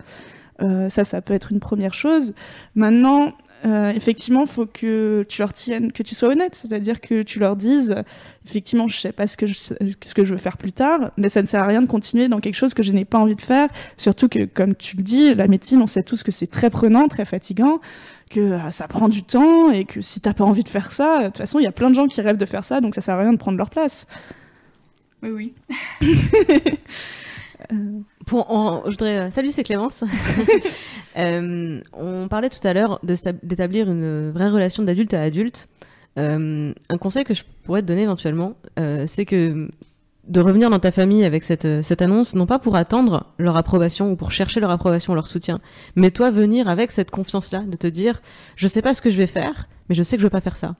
Euh, ça, ça peut être une première chose. Maintenant, euh, effectivement, faut que tu leur tiennes, que tu sois honnête, c'est-à-dire que tu leur dises, euh, effectivement, je sais pas ce que je, ce que je veux faire plus tard, mais ça ne sert à rien de continuer dans quelque chose que je n'ai pas envie de faire. Surtout que, comme tu le dis, la médecine, on sait tous que c'est très prenant, très fatigant, que euh, ça prend du temps et que si t'as pas envie de faire ça, de toute façon, il y a plein de gens qui rêvent de faire ça, donc ça sert à rien de prendre leur place. Oui, oui. Pour, en- je voudrais, euh, salut, c'est Clémence. Euh, on parlait tout à l'heure d'établir une vraie relation d'adulte à adulte. Euh, un conseil que je pourrais te donner éventuellement, euh, c'est que de revenir dans ta famille avec cette, cette annonce, non pas pour attendre leur approbation ou pour chercher leur approbation, leur soutien, mais toi venir avec cette confiance-là, de te dire, je sais pas ce que je vais faire, mais je sais que je veux pas faire ça.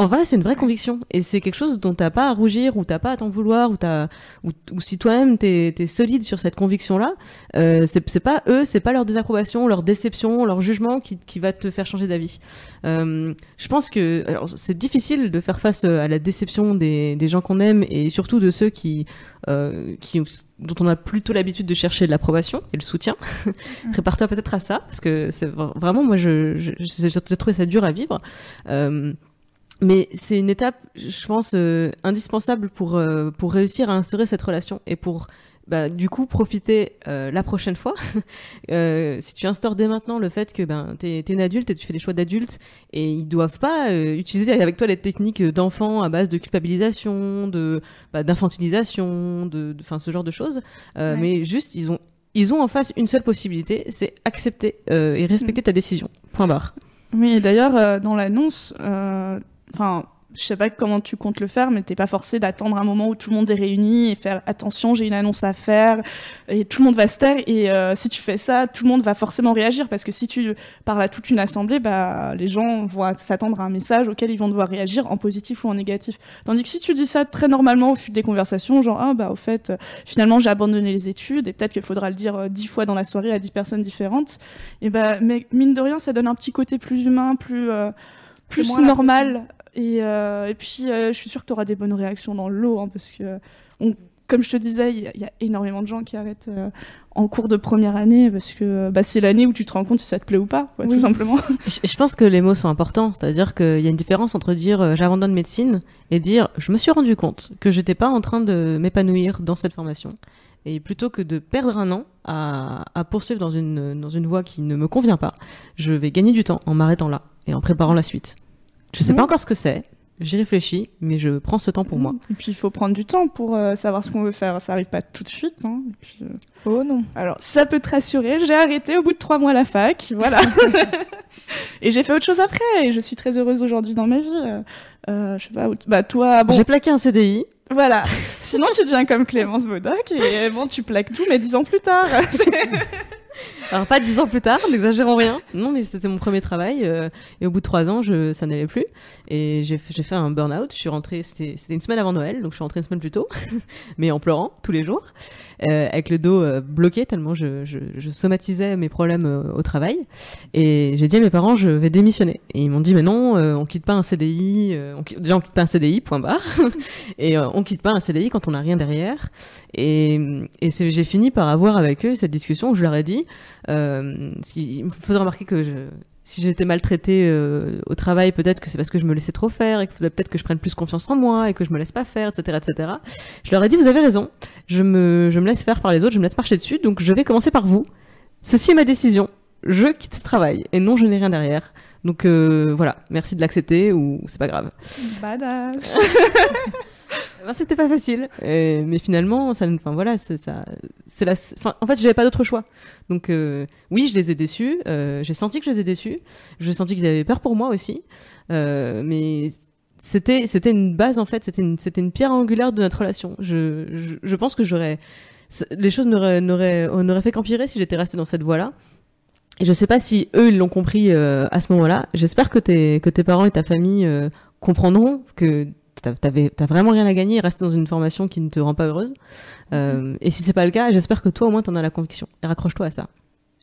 En vrai, c'est une vraie conviction et c'est quelque chose dont t'as pas à rougir ou t'as pas à t'en vouloir ou t'as, ou, ou si toi-même t'es, t'es solide sur cette conviction-là, euh, c'est, pas eux, c'est pas leur désapprobation, leur déception, leur jugement qui, qui va te faire changer d'avis. Euh, je pense que alors, c'est difficile de faire face euh, à la déception des, des gens qu'on aime et surtout de ceux qui, euh, qui dont on a plutôt l'habitude de chercher de l'approbation et le soutien. Prépare-toi peut-être à ça parce que c'est vra- vraiment moi je, je, je- j'ai trouvé ça dur à vivre. Euh, mais c'est une étape, je pense, euh, indispensable pour, euh, pour réussir à instaurer cette relation et pour bah, du coup profiter euh, la prochaine fois. Euh, si tu instaures dès maintenant le fait que ben, tu es, une adulte et tu fais des choix d'adulte et ils doivent pas euh, utiliser avec toi les techniques d'enfants à base de culpabilisation, de bah, d'infantilisation, de, de, ce genre de choses, euh, Ouais. mais juste ils ont ils ont en face une seule possibilité, c'est accepter euh, et respecter ta décision. Point barre. Oui, d'ailleurs, euh, dans l'annonce, euh, enfin, je sais pas comment tu comptes le faire, mais t'es pas forcé d'attendre un moment où tout le monde est réuni et faire attention, j'ai une annonce à faire, et tout le monde va se taire. Et euh, si tu fais ça, tout le monde va forcément réagir parce que si tu parles à toute une assemblée, bah les gens vont s'attendre à un message auquel ils vont devoir réagir en positif ou en négatif. Tandis que si tu dis ça très normalement au fil des conversations, genre ah bah au fait, euh, finalement j'ai abandonné les études et peut-être qu'il faudra le dire euh, dix fois dans la soirée à dix personnes différentes, et bah mais mine de rien, ça donne un petit côté plus humain, plus plus normal. Et, euh, et puis, euh, je suis sûre que tu auras des bonnes réactions dans le lot, hein, parce que, on- comme je te disais, il y, a- il y a énormément de gens qui arrêtent euh, en cours de première année, parce que bah, c'est l'année où tu te rends compte si ça te plaît ou pas, quoi, Oui. tout simplement. Je, je pense que les mots sont importants, c'est-à-dire qu'il y a une différence entre dire j'abandonne médecine et dire je me suis rendu compte que j'étais pas en train de m'épanouir dans cette formation. Et plutôt que de perdre un an à, à poursuivre dans une, dans une voie qui ne me convient pas, je vais gagner du temps en m'arrêtant là et en préparant la suite. Je sais Mhm. pas encore ce que c'est, j'y réfléchis, mais je prends ce temps pour moi. Et puis il faut prendre du temps pour euh, savoir ce qu'on veut faire. Ça arrive pas tout de suite. hein. Et puis, euh, Oh non. Alors, ça peut te rassurer, j'ai arrêté au bout de trois mois la fac, voilà. et j'ai fait autre chose après, et je suis très heureuse aujourd'hui dans ma vie. Euh, euh, je sais pas, où- bah toi, bon, J'ai plaqué un CDI. voilà. Sinon, tu deviens comme Clémence Bodoc, et bon, tu plaques tout, mais dix ans plus tard. Alors pas dix ans plus tard, n'exagérons rien. Non, mais c'était mon premier travail euh, et au bout de trois ans, je, ça n'allait plus et j'ai fait- un burn-out. Je suis rentrée, c'était une semaine avant Noël, donc je suis rentrée une semaine plus tôt, mais en pleurant tous les jours, euh, avec le dos euh, bloqué tellement je, je, je somatisais mes problèmes euh, au travail. Et j'ai dit à mes parents, je vais démissionner. Et ils m'ont dit, mais non, euh, on quitte pas un CDI. on, déjà, on quitte pas un CDI, point barre. et on quitte pas un CDI quand on n'a rien derrière. Et, et j'ai fini par avoir avec eux cette discussion où je leur ai dit, ce qui- il me faisait remarquer que je, si j'étais maltraitée euh, au travail, peut-être que c'est parce que je me laissais trop faire et faudrait peut-être que je prenne plus confiance en moi et que je me laisse pas faire, etc., etc. Je leur ai dit, vous avez raison, je me laisse faire par les autres, je me laisse marcher dessus, donc je vais commencer par vous. Ceci est ma décision. Je quitte ce travail et non, je n'ai rien derrière. Donc euh, voilà, merci de l'accepter ou c'est pas grave. Badass. Ben, c'était pas facile, Et- mais finalement, ça, enfin voilà, c'est ça, c'est la, en fait, j'avais pas d'autre choix. Donc euh, oui, je les ai déçus. euh, j'ai senti que je les ai déçus. J'ai senti qu'ils avaient peur pour moi aussi, euh, mais c'était, c'était une base en fait. C'était une, c'était une pierre angulaire de notre relation. Je, je, je pense que j'aurais, les choses n'auraient, n'auraient, n'auraient fait qu'empirer si j'étais restée dans cette voie-là. Et je sais pas si eux ils l'ont compris euh, à ce moment-là. J'espère que tes, que tes parents et ta famille euh, comprendront que t'as, t'avais, t'as vraiment rien à gagner et rester dans une formation qui ne te rend pas heureuse. Euh, et si c'est pas le cas, j'espère que toi au moins t'en as la conviction. Et raccroche-toi à ça.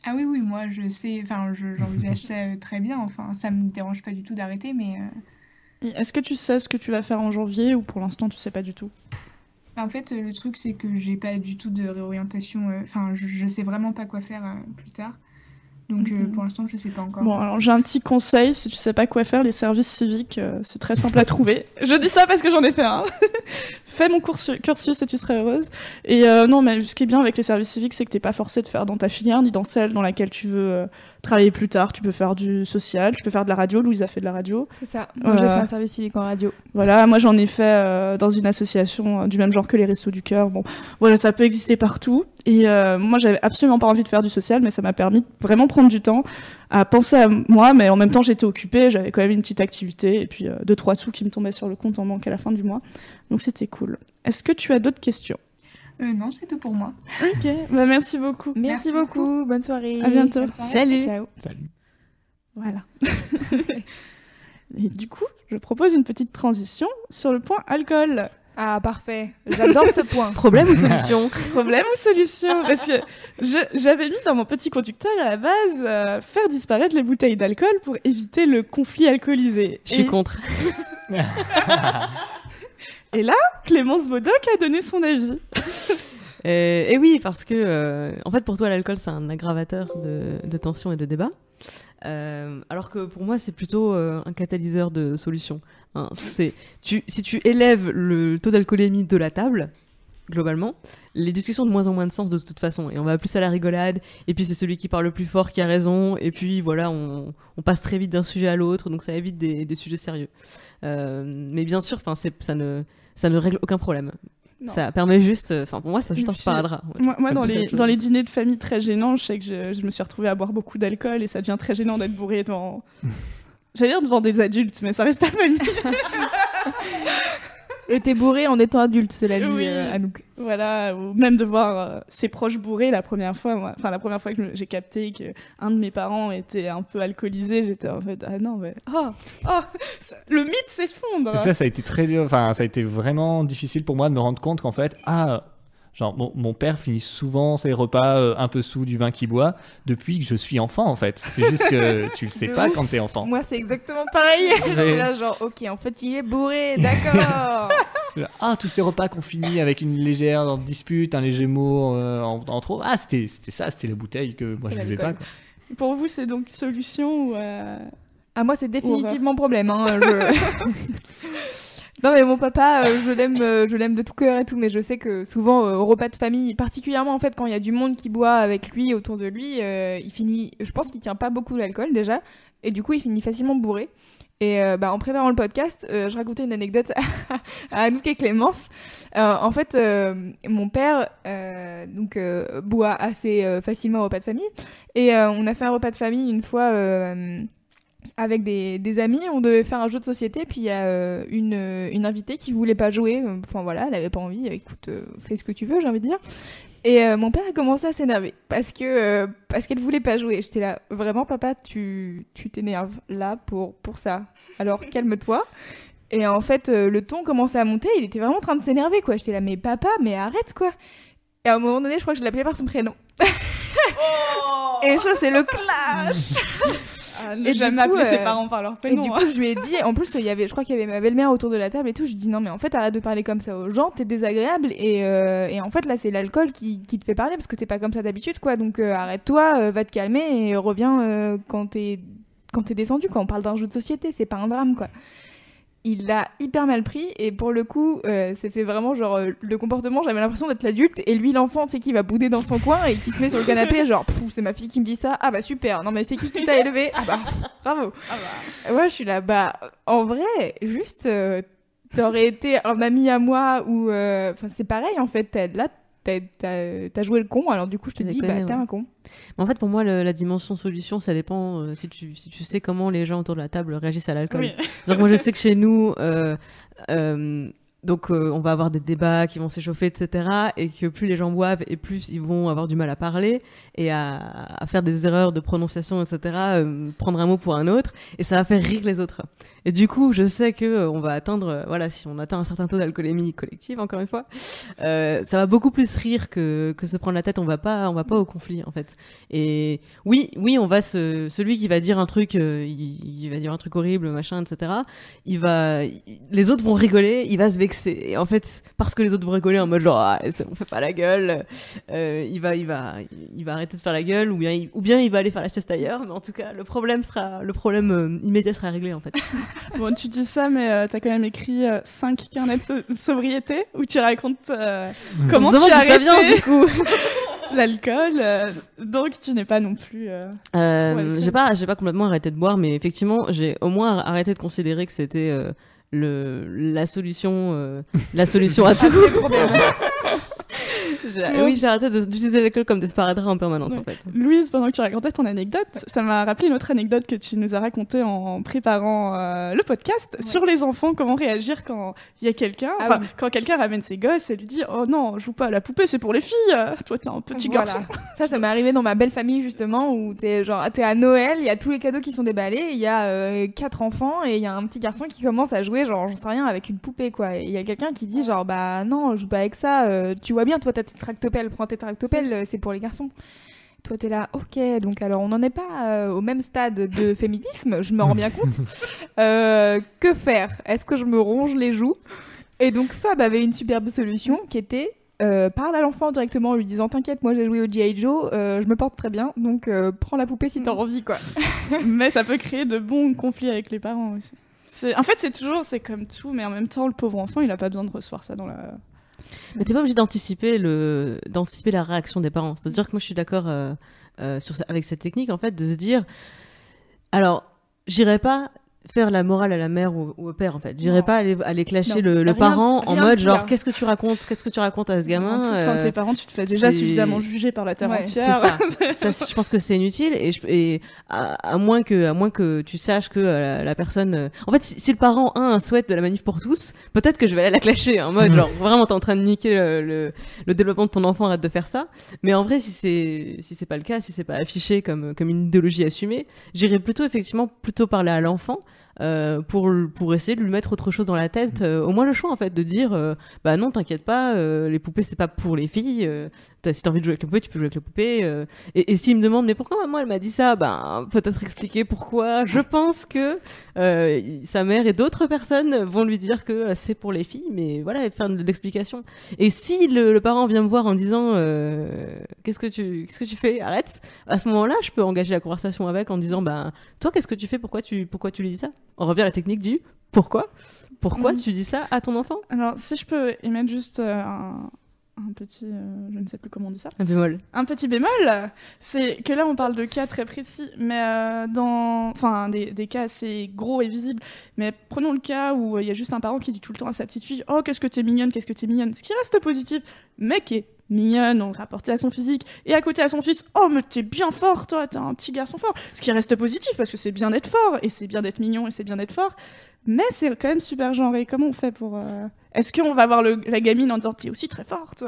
Ah oui, oui, moi je sais, enfin je- j'envisage ça très bien, enfin ça me dérange pas du tout d'arrêter, mais euh, Est-ce que tu sais ce que tu vas faire en janvier ou pour l'instant tu sais pas du tout? En fait le truc c'est que j'ai pas du tout de réorientation, euh, enfin je, je sais vraiment pas quoi faire euh, plus tard. Donc euh, Mhm. pour l'instant je sais pas encore. Bon, alors j'ai un petit conseil, si tu sais pas quoi faire, les services civiques, euh, c'est très simple à trouver. Je dis ça parce que j'en ai fait un. Fais mon cursus, cursus et tu seras heureuse. Et euh, non, mais ce qui est bien avec les services civiques, c'est que t'es pas forcé de faire dans ta filière ni dans celle dans laquelle tu veux euh, travailler plus tard. Tu peux faire du social, tu peux faire de la radio. Louise a fait de la radio. C'est ça. Moi, j'ai fait un service civique en radio. Voilà, moi j'en ai fait euh, dans une association euh, du même genre que les Restos du Cœur. Bon, voilà, ça peut exister partout. Et euh, moi j'avais absolument pas envie de faire du social, mais ça m'a permis de vraiment prendre du temps à penser à moi, mais en même temps j'étais occupée, j'avais quand même une petite activité et puis deux trois sous qui me tombaient sur le compte en banque à la fin du mois. Donc c'était cool. Est-ce que tu as d'autres questions? Euh, non, c'est tout pour moi. Ok, bah merci beaucoup. Merci, Merci beaucoup. Bonne soirée. À bientôt. Soirée. Salut. Ciao. Salut. Voilà. et du coup, je propose une petite transition sur le point alcool. Ah, parfait. J'adore ce point. Problème ou solution Problème ou solution Parce que j'avais mis dans mon petit conducteur à la base euh, faire disparaître les bouteilles d'alcool pour éviter le conflit alcoolisé. Je suis Et- contre. Et là, Clémence Bodoc a donné son avis. Et oui, parce que, euh, en fait, pour toi, l'alcool, c'est un aggravateur de, de tension et de débat. Euh, alors que pour moi, c'est plutôt euh, un catalyseur de solution. Hein, si tu élèves le taux d'alcoolémie de la table, globalement, les discussions ont de moins en moins de sens de toute façon. Et on va plus à la rigolade, et puis c'est celui qui parle le plus fort qui a raison, et puis voilà, on, passe très vite d'un sujet à l'autre, donc ça évite des, sujets sérieux. Euh, mais bien sûr, ça ne, ça ne règle aucun problème. Non. Ça permet juste, euh, enfin pour moi, c'est juste un sparadrap. ouais. Moi, dans, les, dans les dîners de famille très gênants, je sais que je, je me suis retrouvée à boire beaucoup d'alcool et ça devient très gênant d'être bourré devant. J'allais dire devant des adultes, mais ça reste ta famille. Et t'es bourré en étant adulte, cela dit, Oui. euh, Anouk. Voilà, ou même de voir euh, ses proches bourrés la première fois. moi. Enfin, la première fois que j'ai capté que un de mes parents était un peu alcoolisé, j'étais en fait ah non mais oh oh ça- le mythe s'effondre. Ça, ça a été très dur. Enfin, ça a été vraiment difficile pour moi de me rendre compte qu'en fait, ah, genre, mon, mon père finit souvent ses repas euh, un peu sous du vin qu'il boit depuis que je suis enfant, en fait. C'est juste que tu le sais De pas ouf. quand t'es enfant. Moi, c'est exactement pareil. J'étais là, genre, ok, en fait, il est bourré, d'accord. Ah, tous ces repas qu'on finit avec une légère dispute, un léger mot euh, en, en trop. Ah, c'était c'était ça, c'était la bouteille que moi je buvais pas. Quoi. Pour vous, c'est donc solution ou euh, Ah, moi, c'est définitivement problème. Hein. Je... Non mais mon papa, euh, je l'aime, euh, je l'aime de tout cœur et tout, mais je sais que souvent euh, au repas de famille, particulièrement en fait quand il y a du monde qui boit avec lui autour de lui, il finit, je pense qu'il tient pas beaucoup l'alcool déjà, et du coup il finit facilement bourré. Et bah, en préparant le podcast, je racontais une anecdote à Anouk et Clémence. En fait, mon père donc boit assez facilement au repas de famille, et on a fait un repas de famille une fois. Euh, avec des, des amis, on devait faire un jeu de société, puis il y a euh, une, euh, une invitée qui voulait pas jouer, euh, enfin voilà, elle avait pas envie, écoute, euh, fais ce que tu veux, j'ai envie de dire. Et euh, mon père a commencé à s'énerver parce que euh, parce qu'elle voulait pas jouer. J'étais là, vraiment papa, tu tu t'énerves là pour pour ça. Alors calme-toi. Et en fait, euh, le ton commençait à monter, il était vraiment en train de s'énerver quoi. J'étais là, mais papa, mais arrête quoi. Et à un moment donné, je crois que je l'appelais par son prénom. Et ça, c'est le clash. Ah, Et ne du jamais coup, appeler ses euh, parents par leur Et prénom. du hein. coup, je lui ai dit, en plus, il y avait, je crois qu'il y avait ma belle-mère autour de la table et tout. Je lui dis non, mais en fait, arrête de parler comme ça aux gens, t'es désagréable. Et, euh, et en fait, là, c'est l'alcool qui, qui te fait parler parce que t'es pas comme ça d'habitude, quoi. Donc, euh, arrête-toi, va te calmer et reviens quand t'es quand t'es descendu. Quand on parle d'un jeu de société, c'est pas un drame, quoi. Il l'a hyper mal pris et pour le coup, euh, c'est fait vraiment genre euh, le comportement. J'avais l'impression d'être l'adulte et lui l'enfant, c'est qui va bouder dans son coin et qui se met sur le canapé, genre c'est ma fille qui me dit ça. Ah bah super. Non mais c'est qui qui t'a élevé? Ah bah bravo. Ah bah. Ouais, je suis là. Bah, en vrai, juste, euh, t'aurais été un ami à moi ou. Enfin, c'est pareil en fait. Là, t'as- joué le con, alors du coup, je te Je dis, bah, t'es un con. Mais En fait, pour moi, le- la dimension solution, ça dépend euh, si, tu, si tu sais comment les gens autour de la table réagissent à l'alcool. Oui. Donc moi je sais que chez nous, euh, euh, donc euh, on va avoir des débats qui vont s'échauffer, etc. Et que plus les gens boivent et plus ils vont avoir du mal à parler et à, faire des erreurs de prononciation, etc. euh, prendre un mot pour un autre et ça va faire rire les autres. Et du coup, je sais que euh, on va atteindre, voilà, si on atteint un certain taux d'alcoolémie collective, encore une fois, ça va beaucoup plus rire que, que se prendre la tête. On va pas, on va pas au conflit en fait. Et oui, oui, on va se, celui qui va dire un truc, il, va dire un truc horrible, machin, etc. Il va, les autres vont rigoler, il va se Et en fait, parce que les autres vont rigoler en mode genre, ah, on fait pas la gueule, euh, il va, il va, il va arrêter de faire la gueule, ou bien, il, ou bien il va aller faire la sieste ailleurs. Mais en tout cas, le problème sera, le problème euh, immédiat sera réglé en fait. Bon, tu dis ça, mais euh, t'as quand même écrit 5 carnets de so- sobriété où tu racontes euh, comment tu as arrêté du coup. l'alcool. euh, donc tu n'es pas non plus. euh, Euh, j'ai pas, j'ai pas complètement arrêté de boire, mais effectivement, j'ai au moins arrêté de considérer que c'était euh, le la solution, euh, la solution à tout. Oui, j'ai arrêté d'utiliser l'alcool comme des sparadraps en permanence Ouais. en fait. Louise, pendant que tu racontais ton anecdote, ça m'a rappelé une autre anecdote que tu nous as racontée en préparant euh, le podcast sur les enfants, comment réagir quand il y a quelqu'un, Ah oui. quand quelqu'un ramène ses gosses et lui dit Oh non, joue pas à la poupée, c'est pour les filles, toi t'es un petit Voilà. garçon. Ça, ça m'est arrivé dans ma belle famille justement où t'es genre t'es à Noël, il y a tous les cadeaux qui sont déballés, il y a euh, quatre enfants et il y a un petit garçon qui commence à jouer genre j'en sais rien avec une poupée quoi. Et il y a quelqu'un qui dit genre bah non, je joue pas avec ça. euh, tu vois bien, toi t'as tes tractopelles, prends tes tractopelles, euh, c'est pour les garçons. Toi t'es là, ok. Donc alors on n'en est pas euh, au même stade de féminisme, je me rends bien compte. Euh, que faire? Est-ce que je me ronge les joues? Et donc Fab avait une superbe solution qui était euh, parle à l'enfant directement en lui disant T'inquiète, moi j'ai joué au G.I. Joe, euh, je me porte très bien, donc euh, prends la poupée si t'as envie, quoi. mais ça peut créer de bons conflits avec les parents aussi. En fait, c'est toujours, c'est comme tout, mais en même temps, le pauvre enfant, il a pas besoin de recevoir ça dans la. Mais t'es pas obligé d'anticiper le, d'anticiper la réaction des parents. C'est-à-dire que moi je suis d'accord euh, euh, sur avec cette technique en fait de se dire, alors j'irai pas faire la morale à la mère ou, ou au père en fait. J'irai Non. pas aller, aller clasher Non. le, le Rien- parent en rien mode genre qu'est-ce que tu racontes, qu'est-ce que tu racontes à ce gamin. en plus, quand euh, t'es parent, tu te fais déjà suffisamment juger par la terre Ouais, entière. ça. Ça, je pense que c'est inutile et, je- et à, à moins que à moins que tu saches que euh, la, la personne euh, en fait si, si le parent a un souhait de la manif pour tous peut-être que je vais aller la clasher en mode genre vraiment t'es en train de niquer le, le, le développement de ton enfant arrête de faire ça mais en vrai si c'est si c'est pas le cas si c'est pas affiché comme comme une idéologie assumée j'irai plutôt effectivement plutôt parler à l'enfant euh, pour pour essayer de lui mettre autre chose dans la tête euh, au moins le choix en fait de dire euh, bah non t'inquiète pas euh, les poupées c'est pas pour les filles t'as- si t'as envie de jouer avec les poupées tu peux jouer avec les poupées euh, et, et s'il me demande mais pourquoi maman elle m'a dit ça? Ben peut-être expliquer pourquoi. Je pense que euh, sa mère et d'autres personnes vont lui dire que euh, c'est pour les filles mais voilà faire de l'explication. Et si le, le parent vient me voir en disant euh, qu'est-ce que tu qu'est-ce que tu fais? Arrête. À ce moment-là je peux engager la conversation avec en disant ben toi qu'est-ce que tu fais? Pourquoi tu pourquoi tu lui dis ça? On revient à la technique du Pourquoi. Pourquoi Mm. tu dis ça à ton enfant? Alors, si je peux émettre juste euh, un, un petit, euh, je ne sais plus comment on dit ça, Un bémol. un petit bémol, c'est que là on parle de cas très précis, mais euh, dans, enfin des, des cas assez gros et visibles. Mais prenons le cas où euh, il y a juste un parent qui dit tout le temps à sa petite fille, oh qu'est-ce que t'es mignonne, qu'est-ce que t'es mignonne, ce qui reste positif, mais qui est mignonne, donc rapporté à son physique, et à côté à son fils, oh mais t'es bien fort, toi, t'es un petit garçon fort, ce qui reste positif parce que c'est bien d'être fort et c'est bien d'être mignon et c'est bien d'être fort. Mais c'est quand même super genré. Comment on fait pour. euh, Est-ce qu'on va voir le- la gamine en disant T'es aussi très forte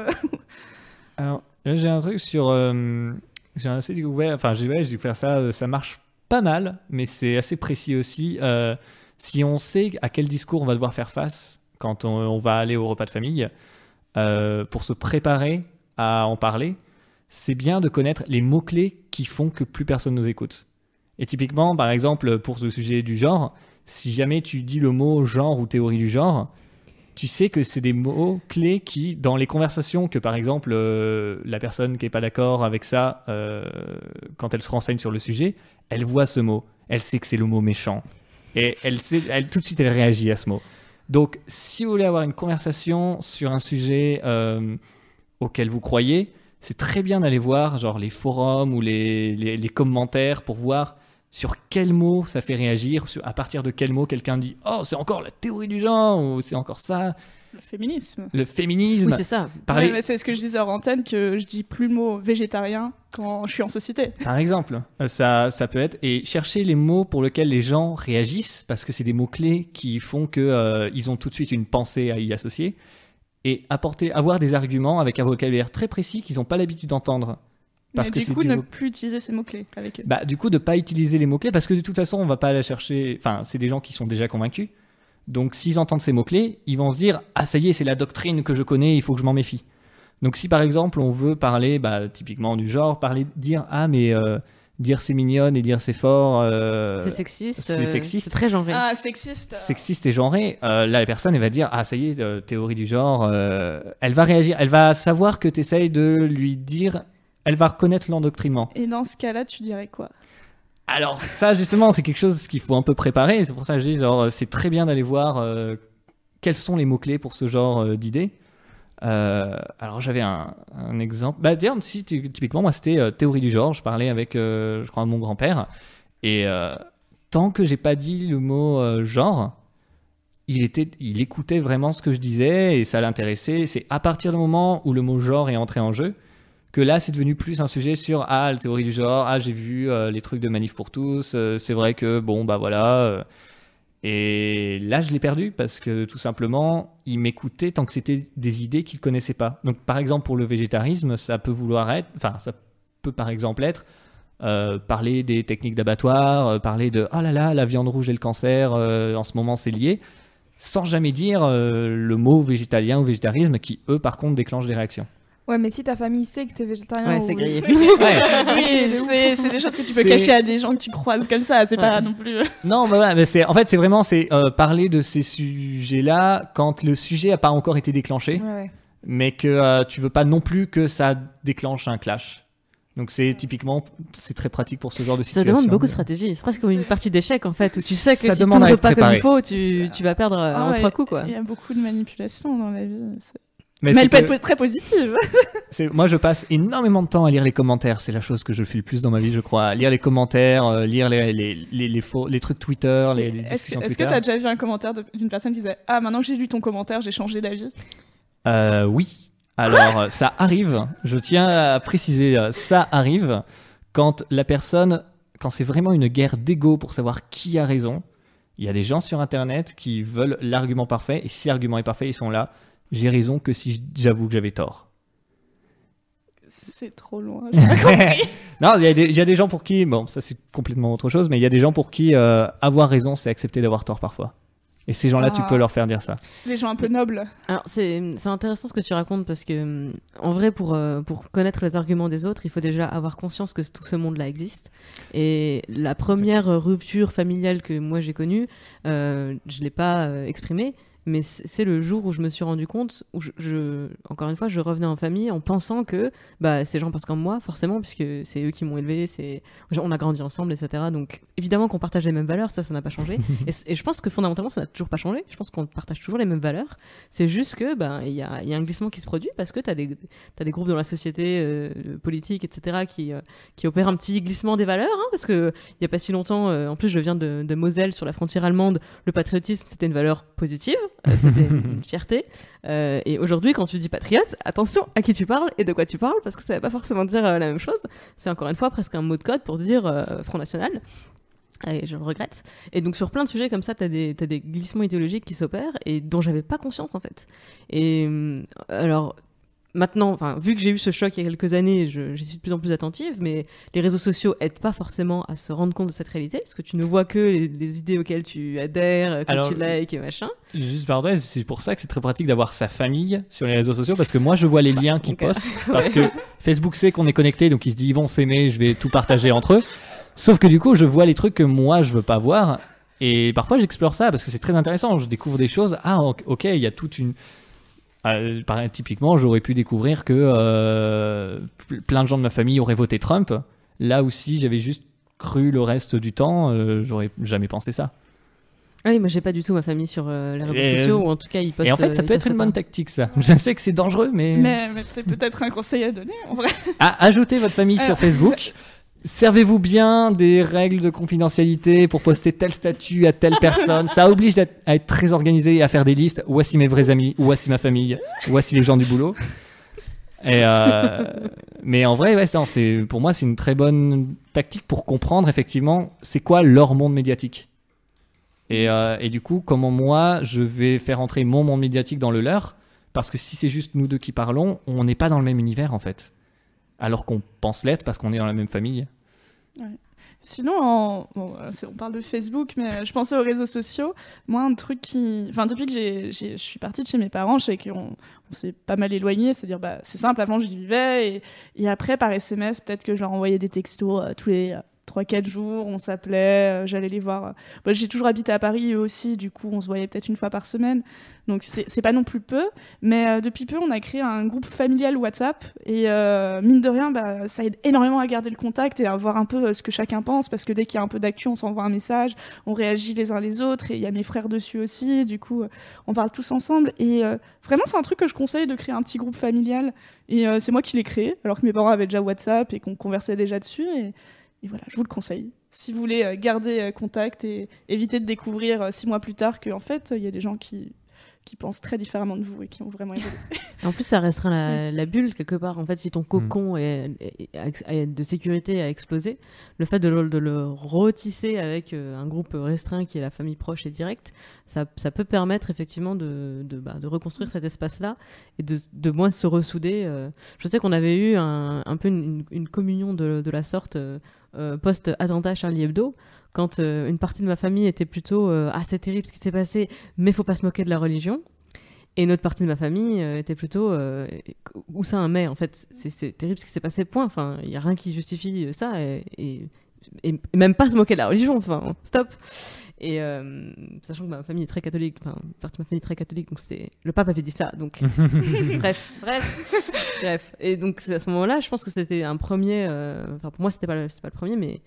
Alors, j'ai un truc sur. euh, j'ai assez découvert. Enfin, j'ai ouais, découvert ça. euh, ça marche pas mal, mais c'est assez précis aussi. Euh, si on sait à quel discours on va devoir faire face quand on, on va aller au repas de famille, pour se préparer à en parler, c'est bien de connaître les mots-clés qui font que plus personne nous écoute. Et typiquement, par exemple, pour ce sujet du genre, si jamais tu dis le mot genre ou théorie du genre, tu sais que c'est des mots clés qui, dans les conversations, que par exemple euh, la personne qui est pas d'accord avec ça, euh, quand elle se renseigne sur le sujet, elle voit ce mot, elle sait que c'est le mot méchant, et elle sait, elle tout de suite elle réagit à ce mot. Donc, si vous voulez avoir une conversation sur un sujet euh, auquel vous croyez, c'est très bien d'aller voir genre les forums ou les, les commentaires pour voir sur quel mot ça fait réagir, sur, à partir de quel mot quelqu'un dit Oh, c'est encore la théorie du genre, ou c'est encore ça, Le féminisme. le féminisme. Oui, c'est ça. C'est ce que je disais hors antenne, que je dis plus le mot végétarien quand je suis en société. Par exemple, ça, ça peut être et chercher les mots pour lesquels les gens réagissent parce que c'est des mots clés qui font que euh, ils ont tout de suite une pensée à y associer et apporter, avoir des arguments avec un vocabulaire très précis qu'ils n'ont pas l'habitude d'entendre. Parce mais que du coup, du ne plus utiliser ces mots-clés avec eux. Bah, du coup, de pas utiliser les mots clés parce que de toute façon, on va pas aller chercher. Enfin, c'est des gens qui sont déjà convaincus. Donc, s'ils entendent ces mots clés, ils vont se dire ah ça y est, c'est la doctrine que je connais, il faut que je m'en méfie. Donc, si par exemple on veut parler, bah, typiquement du genre, parler, dire ah mais euh, dire c'est mignonne et dire c'est fort, euh, c'est sexiste. c'est euh, sexiste. C'est très genré. Ah, sexiste. sexiste et genré, euh, là la personne elle va dire ah ça y est euh, théorie du genre, euh, elle va réagir, elle va savoir que tu essayes de lui dire, elle va reconnaître l'endoctrinement. Et dans ce cas-là, tu dirais quoi? Alors ça justement c'est quelque chose qu'il faut un peu préparer, c'est pour ça que je dis genre euh, c'est très bien d'aller voir euh, quels sont les mots clés pour ce genre euh, d'idées. Euh, alors j'avais un, un exemple, bah d'ailleurs si ty- typiquement moi c'était théorie du genre, je parlais avec je crois mon grand-père et tant que j'ai pas dit le mot genre, il était il écoutait vraiment ce que je disais et ça l'intéressait. C'est à partir du moment où le mot genre est entré en jeu que là c'est devenu plus un sujet sur ah la théorie du genre ah j'ai vu euh, les trucs de manif pour tous euh, c'est vrai que bon bah voilà euh. et là je l'ai perdu parce que tout simplement il m'écoutait tant que c'était des idées qu'il connaissait pas donc par exemple pour le végétarisme ça peut vouloir être enfin ça peut par exemple être parler des techniques d'abattoir parler de oh là là la viande rouge et le cancer en ce moment c'est lié sans jamais dire le mot végétalien ou végétarisme qui eux par contre déclenchent des réactions Ouais, mais si ta famille sait que t'es végétarien Ouais, ou c'est grillé. Oui, Ouais. oui, c'est des choses que tu peux cacher à des gens que tu croises comme ça. C'est pas Ouais. non plus. Non, bah voilà, mais c'est en fait c'est vraiment c'est euh, parler de ces sujets-là quand le sujet a pas encore été déclenché, Ouais, mais que euh, tu veux pas non plus que ça déclenche un clash. Donc c'est typiquement c'est très pratique pour ce genre de Ça situation. demande beaucoup de stratégie. C'est presque comme une partie d'échec en fait, où tu sais que Ça si tu être pas comme il faut, tu, tu vas perdre euh, Ah en ouais, trois coups quoi. Il y a beaucoup de manipulation dans la vie. Mais, elle peut que- être très positive. moi je passe énormément de temps à lire les commentaires. C'est la chose que je fais le plus dans ma vie, je crois. Lire les commentaires, euh, lire les les, les, les faux- les trucs Twitter, les, discussions est-ce que tu as déjà vu un commentaire d'une personne qui disait Ah, maintenant que j'ai lu ton commentaire, j'ai changé d'avis Euh, oui. Alors, euh, ça arrive, je tiens à préciser, ça arrive quand la personne, quand c'est vraiment une guerre d'ego pour savoir qui a raison. Il y a des gens sur Internet qui veulent l'argument parfait, et si l'argument est parfait, ils sont là. J'ai raison que si j'avoue que j'avais tort. C'est trop loin. non, il y, a des- il y a des gens pour qui, bon, ça c'est complètement autre chose, mais il y a des gens pour qui euh, avoir raison, c'est accepter d'avoir tort parfois. Et ces gens-là, tu Ah. peux leur faire dire ça. Les gens un peu nobles. Alors c'est c'est intéressant ce que tu racontes parce que hum, en vrai pour euh, pour connaître les arguments des autres, il faut déjà avoir conscience que tout ce monde-là existe. Et la première euh, rupture familiale que moi j'ai connue, euh, je l'ai pas euh, exprimée, mais c'est le jour où je me suis rendu compte, où je, je- encore une fois, je revenais en famille en pensant que bah, ces gens pensent comme moi, forcément, puisque c'est eux qui m'ont élevé, on a grandi ensemble, etc. Donc évidemment qu'on partage les mêmes valeurs, ça, ça n'a pas changé. et, je pense que fondamentalement, ça n'a toujours pas changé. Je pense qu'on partage toujours les mêmes valeurs. C'est juste que ben il y a, y a un glissement qui se produit parce que tu as des t'as des groupes dans la société euh, politique, etc., qui, euh, qui opèrent un petit glissement des valeurs, hein, parce que il y a pas si longtemps, euh, en plus je viens de, de Moselle, sur la frontière allemande, le patriotisme c'était une valeur positive, c'était une fierté, Euh, et aujourd'hui quand tu dis patriote, attention à qui tu parles et de quoi tu parles, parce que ça va pas forcément dire euh, la même chose, c'est encore une fois presque un mot de code pour dire euh, Front National. Et je le regrette. Et donc sur plein de sujets comme ça, t'as des, t'as des glissements idéologiques qui s'opèrent et dont j'avais pas conscience en fait. Et hum, alors maintenant, enfin vu que j'ai eu ce choc il y a quelques années, je- j'y suis de plus en plus attentive, mais les réseaux sociaux aident pas forcément à se rendre compte de cette réalité, parce que tu ne vois que les, les idées auxquelles tu adhères, que Alors, tu likes et machin. Juste parenthèse, c'est pour ça que c'est très pratique d'avoir sa famille sur les réseaux sociaux parce que moi je vois les liens qu'ils Ok. postent parce que Facebook sait qu'on est connecté donc il se dit ils vont s'aimer, je vais tout partager entre eux. Sauf que du coup je vois les trucs que moi je veux pas voir et parfois j'explore ça parce que c'est très intéressant. Je découvre des choses. Ah ok, il y a toute une euh, typiquement, j'aurais pu découvrir que euh, ple- plein de gens de ma famille auraient voté Trump. Là aussi, j'avais juste cru le reste du temps, euh, j'aurais jamais pensé ça. Ah oui, moi j'ai pas du tout ma famille sur euh, les réseaux Et- sociaux, ou en tout cas ils postent. Et en fait, ça peut être une pas. bonne tactique, ça. Je sais que c'est dangereux, mais... Mais, mais c'est peut-être un conseil à donner en vrai. Ah, ajoutez votre famille sur Facebook. Servez-vous bien des règles de confidentialité pour poster tel statut à telle personne. Ça oblige à être très organisé et à faire des listes. Voici mes vrais amis, voici ma famille, voici les gens du boulot. Et euh, mais en vrai, ouais, c'est- pour moi, c'est une très bonne tactique pour comprendre effectivement c'est quoi leur monde médiatique. Euh, et du coup, comment moi je vais faire entrer mon monde médiatique dans le leur? Parce que si c'est juste nous deux qui parlons, on n'est pas dans le même univers en fait alors qu'on pense l'être parce qu'on est dans la même famille. Sinon, euh, on parle de Facebook, mais euh, je pensais aux réseaux sociaux. Moi, un truc qui. Enfin, depuis que je suis partie de chez mes parents, je sais qu'on on s'est pas mal éloigné. C'est-à-dire, bah, c'est simple, avant j'y vivais, et, après, par SMS, peut-être que je leur envoyais des textos euh, tous les. 3-4 jours, on s'appelait, euh, j'allais les voir. Moi, j'ai toujours habité à Paris, eux aussi, du coup, on se voyait peut-être une fois par semaine. Donc, c'est pas non plus peu. Mais euh, depuis peu, on a créé un groupe familial WhatsApp. Et euh, mine de rien, bah, ça aide énormément à garder le contact et à voir un peu ce que chacun pense. Parce que dès qu'il y a un peu d'actu, on s'envoie un message, on réagit les uns les autres. Et il y a mes frères dessus aussi. Du coup, on parle tous ensemble. Et vraiment, c'est un truc que je conseille de créer un petit groupe familial. Et c'est moi qui l'ai créé, alors que mes parents avaient déjà WhatsApp et qu'on conversait déjà dessus. Et, et voilà, je vous le conseille. Si vous voulez euh, garder euh, contact et éviter de découvrir euh, six mois plus tard qu'en fait, il y a des gens qui, qui pensent très différemment de vous et qui ont vraiment évolué. En plus, ça restreint la, la bulle quelque part. En fait, si ton cocon est, est- est- est de sécurité a explosé, le fait de le, de le retisser avec euh, un groupe restreint qui est la famille proche et directe, ça, ça peut permettre effectivement de, de, bah, de reconstruire cet espace-là et de, de moins se ressouder. euh. Je sais qu'on avait eu un, un peu une, une communion de, de la sorte euh, post-attentat Charlie Hebdo. Quand euh, une partie de ma famille était plutôt euh, ah c'est terrible ce qui s'est passé, mais faut pas se moquer de la religion. Et une autre partie de ma famille euh, était plutôt où ça un mais en fait? C'est terrible ce qui s'est passé point. Enfin il y a rien qui justifie ça et, et, et même pas se moquer de la religion enfin stop et sachant que ma famille est très catholique enfin une partie de ma famille est très catholique donc c'était le pape avait dit ça donc bref bref bref. Et donc à ce moment-là je pense que c'était un premier enfin pour moi c'était pas le- pas le premier mais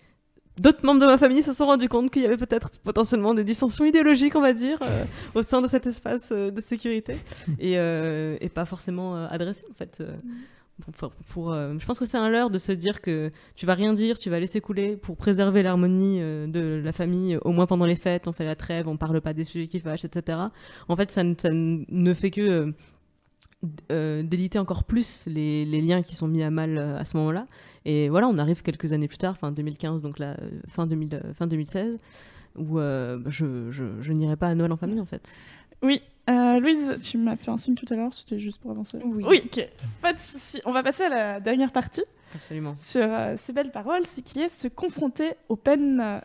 D'autres membres de ma famille se sont rendus compte qu'il y avait peut-être potentiellement des dissensions idéologiques, on va dire, euh, au sein de cet espace euh, de sécurité, et, euh, et pas forcément adressées, en fait. euh, pour- pour- pour, je pense que c'est un leurre de se dire que tu vas rien dire, tu vas laisser couler pour préserver l'harmonie de la famille, au moins pendant les fêtes, on fait la trêve, on parle pas des sujets qui fâchent, etc. En fait, ça, ne- ça ne fait que d'éditer encore plus les, les liens qui sont mis à mal euh, à ce moment-là. Et voilà, on arrive quelques années plus tard, fin 2015, donc là, euh, fin, 2000, euh, fin 2016, où euh, je, je, je n'irai pas à Noël en famille, en fait. Oui, euh, Louise, tu m'as fait un signe tout à l'heure, c'était juste pour avancer. Oui. Oui, ok. Pas de souci. On va passer à la dernière partie Absolument. sur euh, ces belles paroles, c'est qui est se confronter aux peines. euh,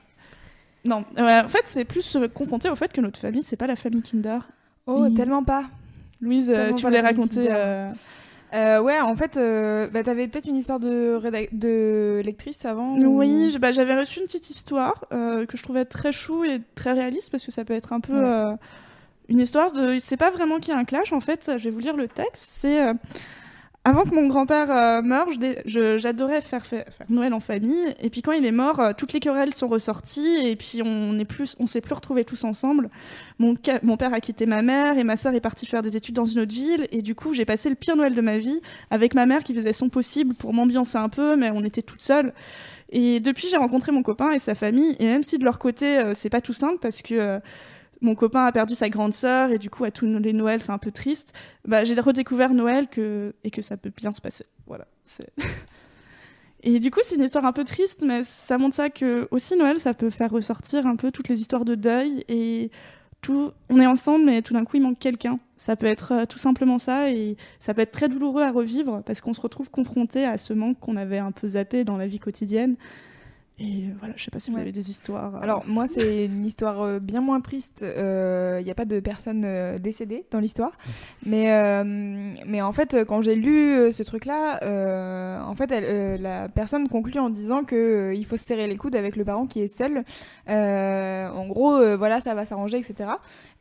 Non, en fait, c'est plus se confronter au fait que notre famille, c'est pas la famille Kinder. Oh, Oui. tellement pas. Louise, euh, Tellement tu voulais raconter. Euh, Euh, ouais, en fait, euh, bah, t'avais peut-être une histoire de, de lectrice avant ou- Oui, je- bah, j'avais reçu une petite histoire euh, que je trouvais très chou et très réaliste parce que ça peut être un peu Ouais. euh, une histoire de. C'est pas vraiment qu'il y a un clash en fait. Je vais vous lire le texte. C'est euh, avant que mon grand-père euh, meure, j'adorais faire, Noël en famille. Et puis quand il est mort, euh, toutes les querelles sont ressorties et puis on on s'est plus retrouvés tous ensemble. Mon, père a quitté ma mère et ma sœur est partie faire des études dans une autre ville. Et du coup, j'ai passé le pire Noël de ma vie avec ma mère qui faisait son possible pour m'ambiancer un peu, mais on était toutes seules. Et depuis, j'ai rencontré mon copain et sa famille. Et même si de leur côté, euh, c'est pas tout simple parce que mon copain a perdu sa grande sœur et du coup, à tous les Noëls, c'est un peu triste. Bah, j'ai redécouvert Noël et que ça peut bien se passer. Voilà. et du coup, c'est une histoire un peu triste, mais ça montre ça que aussi Noël, ça peut faire ressortir un peu toutes les histoires de deuil et tout. On est ensemble, mais tout d'un coup, il manque quelqu'un. Ça peut être euh, tout simplement ça et ça peut être très douloureux à revivre parce qu'on se retrouve confronté à ce manque qu'on avait un peu zappé dans la vie quotidienne. Et voilà, je sais pas si vous Ouais. avez des histoires. euh, Alors moi c'est une histoire euh, bien moins triste. Il n'y a pas de personne euh, décédée dans l'histoire, mais euh, mais en fait euh, quand j'ai lu euh, ce truc-là, euh, en fait elle, euh, la personne conclut en disant que euh, il faut se serrer les coudes avec le parent qui est seul. Euh, en gros euh, voilà ça va s'arranger etc.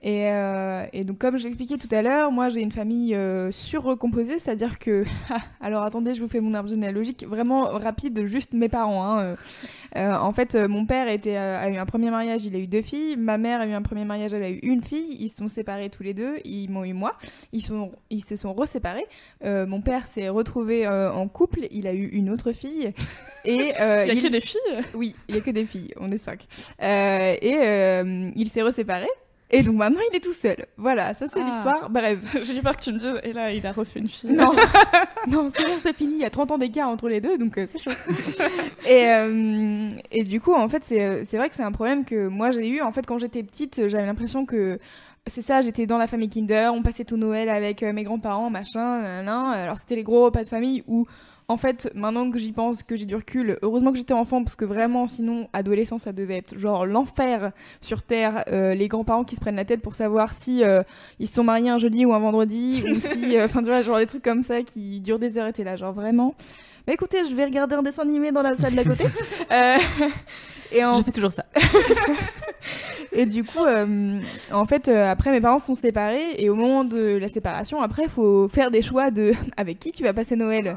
Et, euh, et donc comme je l'expliquais tout à l'heure, moi j'ai une famille euh, surrecomposée, c'est-à-dire que alors attendez je vous fais mon arbre généalogique vraiment rapide, juste mes parents. Hein, euh, euh, en fait, euh, mon père était, euh, a eu un premier mariage, il a eu deux filles. Ma mère a eu un premier mariage, elle a eu une fille. Ils se sont séparés tous les deux. Ils m'ont eu moi. Ils, sont, ils se sont reséparés. Euh, mon père s'est retrouvé euh, en couple. Il a eu une autre fille. Et euh, il y a que des filles? Oui, il y a que des filles. On est cinq. Euh, et euh, il s'est reséparé. Et donc maintenant, il est tout seul. Voilà, ça c'est Ah. l'histoire. Bref. J'ai eu peur que tu me dises. Et là, il a refait une fille. Non, non c'est bon, c'est fini. Il y a 30 ans d'écart entre les deux, donc euh, c'est chaud. et, euh, et du coup, en fait, c'est euh, c'est vrai que c'est un problème que moi j'ai eu. En fait, quand j'étais petite, j'avais l'impression que c'est ça, j'étais dans la famille Kinder, on passait tout Noël avec mes grands-parents, machin, nan, Alors c'était les gros repas de famille où. En fait, maintenant que j'y pense, que j'ai du recul, heureusement que j'étais enfant parce que vraiment, sinon, adolescent, ça devait être genre l'enfer sur Terre. Euh, les grands-parents qui se prennent la tête pour savoir si euh, ils se sont mariés un jeudi ou un vendredi, ou si, euh, enfin, tu vois, genre des trucs comme ça qui durent des heures et t'es là, genre vraiment. Bah écoutez, je vais regarder un dessin animé dans la salle d'à côté. Euh, et en Je fais toujours ça. et du coup, euh, en fait, euh, après, mes parents se sont séparés. Et au moment de la séparation, après, il faut faire des choix de avec qui tu vas passer Noël?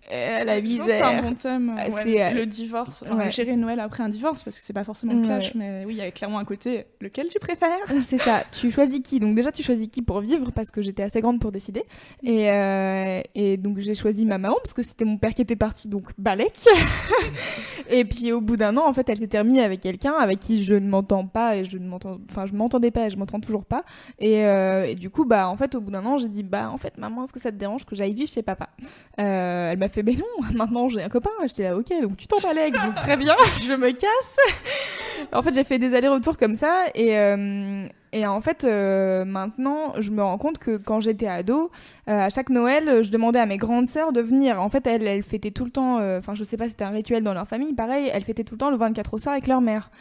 Euh, la que C'est un misère. bon thème. Ouais, c'est, euh, le divorce. Enfin, ouais. Gérer Noël après un divorce, parce que c'est pas forcément le clash, mais oui, il y a clairement un côté. Lequel tu préfères? C'est ça, tu choisis qui? Donc déjà tu choisis qui pour vivre parce que j'étais assez grande pour décider. Et, euh, et donc j'ai choisi ma maman parce que c'était mon père qui était parti, donc Balek. et puis au bout d'un an, en fait, elle s'était remise avec quelqu'un avec qui je ne m'entends pas et je ne m'entends, enfin je m'entendais pas et je m'entends toujours pas. Et, euh, et du coup, bah en fait au bout d'un an, j'ai dit bah en fait maman, est-ce que ça te dérange que j'aille vivre chez papa? Euh, Elle m'a fait mais non, maintenant j'ai un copain. J'étais là ok, donc tu t'en Balek, donc très bien, je me casse. En fait, j'ai fait des allers-retours comme ça et, euh, en fait, euh, maintenant, je me rends compte que quand j'étais ado, euh, à chaque Noël, je demandais à mes grandes sœurs de venir. En fait, elles, elles fêtaient tout le temps, enfin, je sais pas, c'était un rituel dans leur famille. Pareil, elles fêtaient tout le temps le 24 au soir avec leur mère.